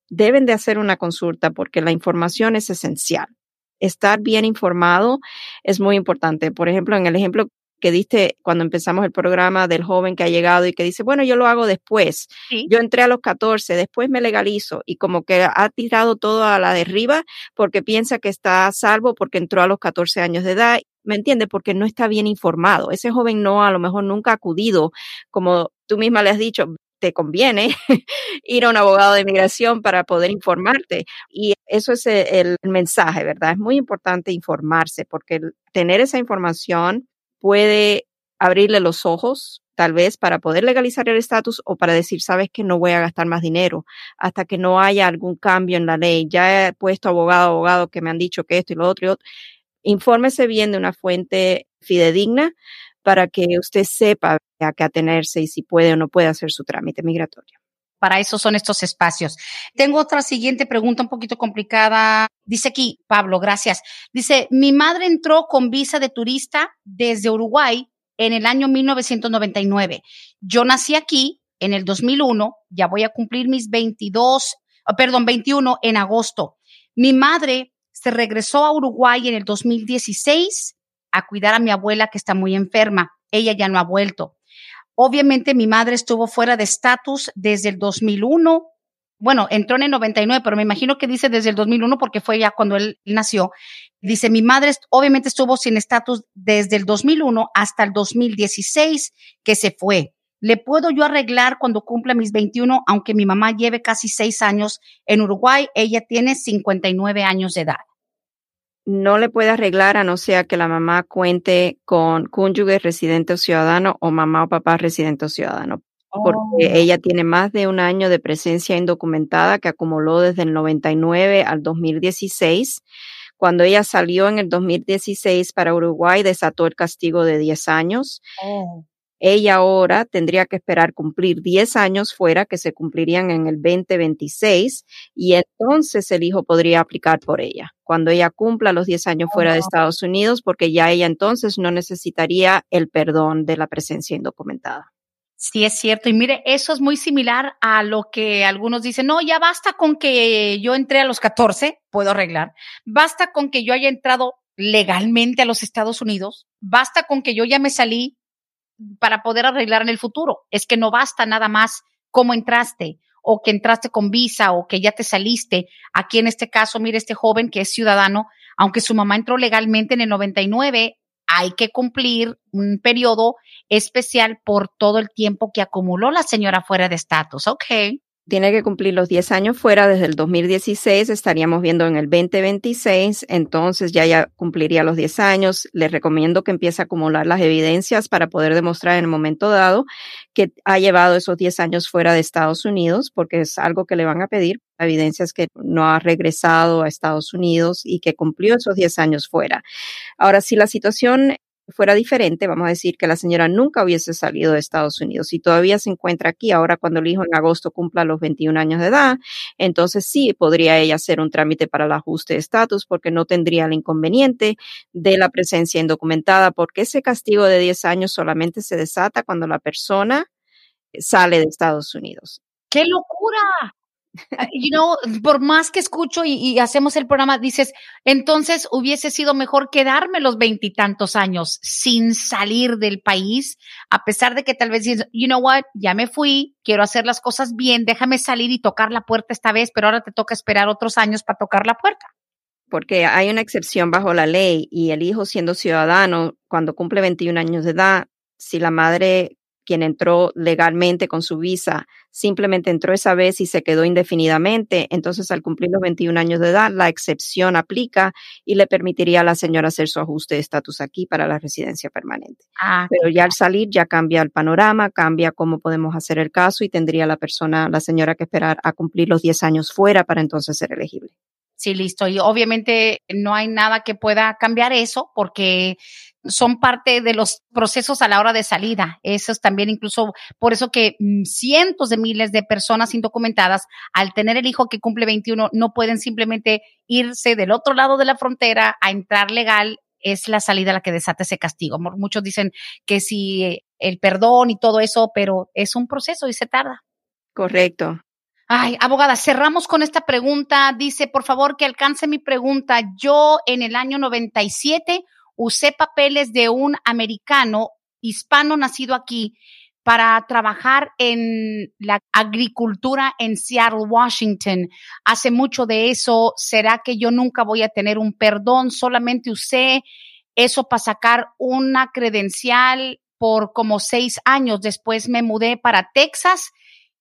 Speaker 2: deben de hacer una consulta porque la información es esencial. Estar bien informado es muy importante. Por ejemplo, en el ejemplo que diste cuando empezamos el programa del joven que ha llegado y que dice, bueno, yo lo hago después. Yo entré a los 14, después me legalizo y como que ha tirado todo a la derriba porque piensa que está salvo porque entró a los 14 años de edad. ¿Me entiende? Porque no está bien informado. Ese joven no, a lo mejor nunca ha acudido, como tú misma le has dicho, te conviene ir a un abogado de inmigración para poder informarte. Y eso es el, el mensaje, ¿verdad? Es muy importante informarse porque tener esa información puede abrirle los ojos, tal vez para poder legalizar el estatus o para decir, sabes que no voy a gastar más dinero hasta que no haya algún cambio en la ley. Ya he puesto abogado, abogado que me han dicho que esto y lo otro y otro. Infórmese bien de una fuente fidedigna para que usted sepa a qué atenerse y si puede o no puede hacer su trámite migratorio.
Speaker 1: Para eso son estos espacios. Tengo otra siguiente pregunta un poquito complicada. Dice aquí, Pablo, gracias. Dice, mi madre entró con visa de turista desde Uruguay en el año 1999. Yo nací aquí en el 2001, ya voy a cumplir mis 22, perdón, 21 en agosto. Mi madre se regresó a Uruguay en el 2016 a cuidar a mi abuela que está muy enferma. Ella ya no ha vuelto. Obviamente mi madre estuvo fuera de estatus desde el 2001. Bueno, entró en el 99, pero me imagino que dice desde el 2001 porque fue ya cuando él nació. Dice, mi madre obviamente estuvo sin estatus desde el 2001 hasta el 2016 que se fue. ¿Le puedo yo arreglar cuando cumpla mis 21, aunque mi mamá lleve casi seis años en Uruguay? Ella tiene 59 años de edad
Speaker 2: no le puede arreglar a no ser que la mamá cuente con cónyuge residente o ciudadano o mamá o papá residente o ciudadano. Porque oh. ella tiene más de un año de presencia indocumentada que acumuló desde el 99 al 2016. Cuando ella salió en el 2016 para Uruguay, desató el castigo de 10 años. Oh. Ella ahora tendría que esperar cumplir 10 años fuera, que se cumplirían en el 2026, y entonces el hijo podría aplicar por ella, cuando ella cumpla los 10 años fuera de Estados Unidos, porque ya ella entonces no necesitaría el perdón de la presencia indocumentada.
Speaker 1: Sí, es cierto. Y mire, eso es muy similar a lo que algunos dicen, no, ya basta con que yo entré a los 14, puedo arreglar. Basta con que yo haya entrado legalmente a los Estados Unidos. Basta con que yo ya me salí para poder arreglar en el futuro. Es que no basta nada más cómo entraste o que entraste con visa o que ya te saliste. Aquí en este caso, mire, este joven que es ciudadano, aunque su mamá entró legalmente en el 99, hay que cumplir un periodo especial por todo el tiempo que acumuló la señora fuera de estatus. Ok
Speaker 2: tiene que cumplir los 10 años fuera desde el 2016, estaríamos viendo en el 2026, entonces ya ya cumpliría los 10 años. Les recomiendo que empiece a acumular las evidencias para poder demostrar en el momento dado que ha llevado esos 10 años fuera de Estados Unidos, porque es algo que le van a pedir, evidencias que no ha regresado a Estados Unidos y que cumplió esos 10 años fuera. Ahora, si la situación fuera diferente, vamos a decir que la señora nunca hubiese salido de Estados Unidos y todavía se encuentra aquí, ahora cuando el hijo en agosto cumpla los 21 años de edad, entonces sí podría ella hacer un trámite para el ajuste de estatus porque no tendría el inconveniente de la presencia indocumentada, porque ese castigo de 10 años solamente se desata cuando la persona sale de Estados Unidos.
Speaker 1: ¡Qué locura! You know, por más que escucho y, hacemos el programa, dices, entonces hubiese sido mejor quedarme los veintitantos años sin salir del país, a pesar de que tal vez dices, you know what, ya me fui, quiero hacer las cosas bien, déjame salir y tocar la puerta esta vez, pero ahora te toca esperar otros años para tocar la puerta.
Speaker 2: Porque hay una excepción bajo la ley y el hijo siendo ciudadano, cuando cumple 21 años de edad, si la madre quien entró legalmente con su visa, simplemente entró esa vez y se quedó indefinidamente, entonces al cumplir los 21 años de edad, la excepción aplica y le permitiría a la señora hacer su ajuste de estatus aquí para la residencia permanente. Ah, Pero ya al salir ya cambia el panorama, cambia cómo podemos hacer el caso y tendría la persona, la señora que esperar a cumplir los 10 años fuera para entonces ser elegible.
Speaker 1: Sí, listo. Y obviamente no hay nada que pueda cambiar eso porque son parte de los procesos a la hora de salida. Eso es también incluso por eso que mm, cientos de miles de personas indocumentadas, al tener el hijo que cumple 21, no pueden simplemente irse del otro lado de la frontera a entrar legal. Es la salida la que desata ese castigo. Muchos dicen que si eh, el perdón y todo eso, pero es un proceso y se tarda.
Speaker 2: Correcto.
Speaker 1: Ay, abogada, cerramos con esta pregunta. Dice, por favor, que alcance mi pregunta. Yo en el año 97 usé papeles de un americano hispano nacido aquí para trabajar en la agricultura en Seattle, Washington. Hace mucho de eso. ¿Será que yo nunca voy a tener un perdón? Solamente usé eso para sacar una credencial por como seis años. Después me mudé para Texas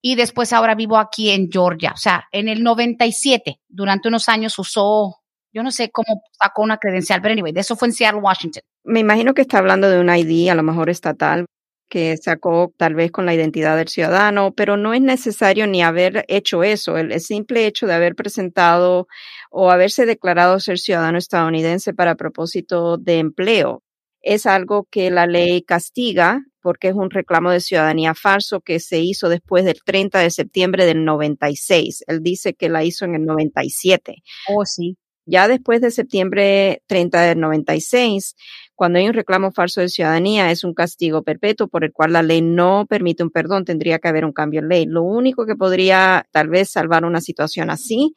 Speaker 1: y después ahora vivo aquí en Georgia. O sea, en el 97, durante unos años usó yo no sé cómo sacó una credencial, pero anyway, de eso fue en Seattle, Washington.
Speaker 2: Me imagino que está hablando de un ID, a lo mejor estatal, que sacó tal vez con la identidad del ciudadano, pero no es necesario ni haber hecho eso. El, simple hecho de haber presentado o haberse declarado ser ciudadano estadounidense para propósito de empleo es algo que la ley castiga porque es un reclamo de ciudadanía falso que se hizo después del 30 de septiembre del 96. Él dice que la hizo en el 97.
Speaker 1: Oh, sí.
Speaker 2: Ya después de septiembre 30 del 96, cuando hay un reclamo falso de ciudadanía, es un castigo perpetuo por el cual la ley no permite un perdón, tendría que haber un cambio en ley. Lo único que podría tal vez salvar una situación así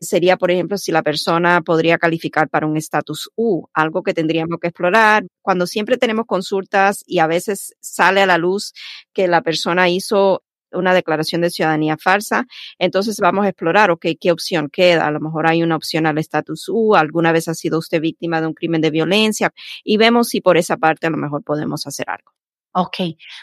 Speaker 2: sería, por ejemplo, si la persona podría calificar para un estatus U, algo que tendríamos que explorar. Cuando siempre tenemos consultas y a veces sale a la luz que la persona hizo una declaración de ciudadanía falsa. Entonces vamos a explorar, ok, ¿qué opción queda? A lo mejor hay una opción al estatus U, alguna vez ha sido usted víctima de un crimen de violencia y vemos si por esa parte a lo mejor podemos hacer algo.
Speaker 1: Ok,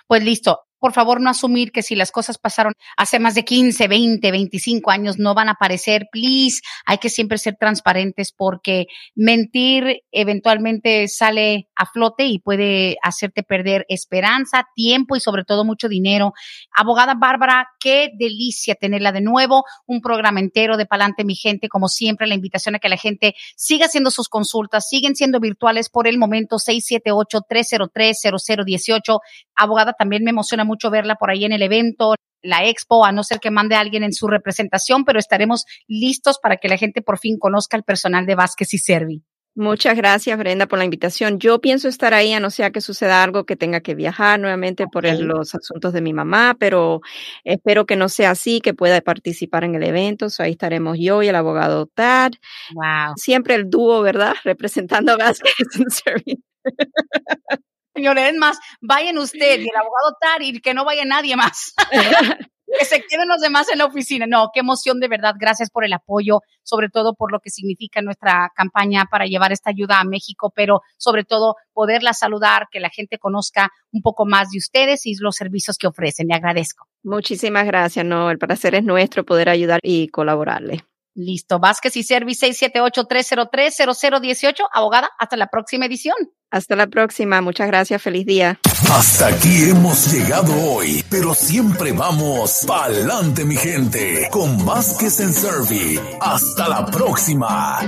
Speaker 1: pues listo por favor no asumir que si las cosas pasaron hace más de 15, 20, 25 años no van a aparecer. Please, hay que siempre ser transparentes porque mentir eventualmente sale a flote y puede hacerte perder esperanza, tiempo y sobre todo mucho dinero. Abogada Bárbara, qué delicia tenerla de nuevo. Un programa entero de Palante, mi gente. Como siempre, la invitación a que la gente siga haciendo sus consultas. Siguen siendo virtuales por el momento 678-303-0018. Abogada, también me emociona mucho verla por ahí en el evento, la expo, a no ser que mande a alguien en su representación, pero estaremos listos para que la gente por fin conozca al personal de Vázquez y Servi.
Speaker 2: Muchas gracias, Brenda, por la invitación. Yo pienso estar ahí, a no ser que suceda algo que tenga que viajar nuevamente por los asuntos de mi mamá, pero espero que no sea así, que pueda participar en el evento. ahí estaremos yo y el abogado Tad.
Speaker 1: Wow.
Speaker 2: Siempre el dúo, ¿verdad? Representando a Vázquez y Servi.
Speaker 1: Señores, es más, vayan usted y el abogado Tari, que no vaya nadie más. que se queden los demás en la oficina. No, qué emoción de verdad. Gracias por el apoyo, sobre todo por lo que significa nuestra campaña para llevar esta ayuda a México, pero sobre todo poderla saludar, que la gente conozca un poco más de ustedes y los servicios que ofrecen. Le agradezco.
Speaker 2: Muchísimas gracias. No, el placer es nuestro poder ayudar y colaborarle.
Speaker 1: Listo. Vázquez y Servi 678-303-0018. Abogada, hasta la próxima edición.
Speaker 2: Hasta la próxima. Muchas gracias. Feliz día.
Speaker 3: Hasta aquí hemos llegado hoy, pero siempre vamos pa'lante, mi gente, con Vázquez en Servi. Hasta la próxima.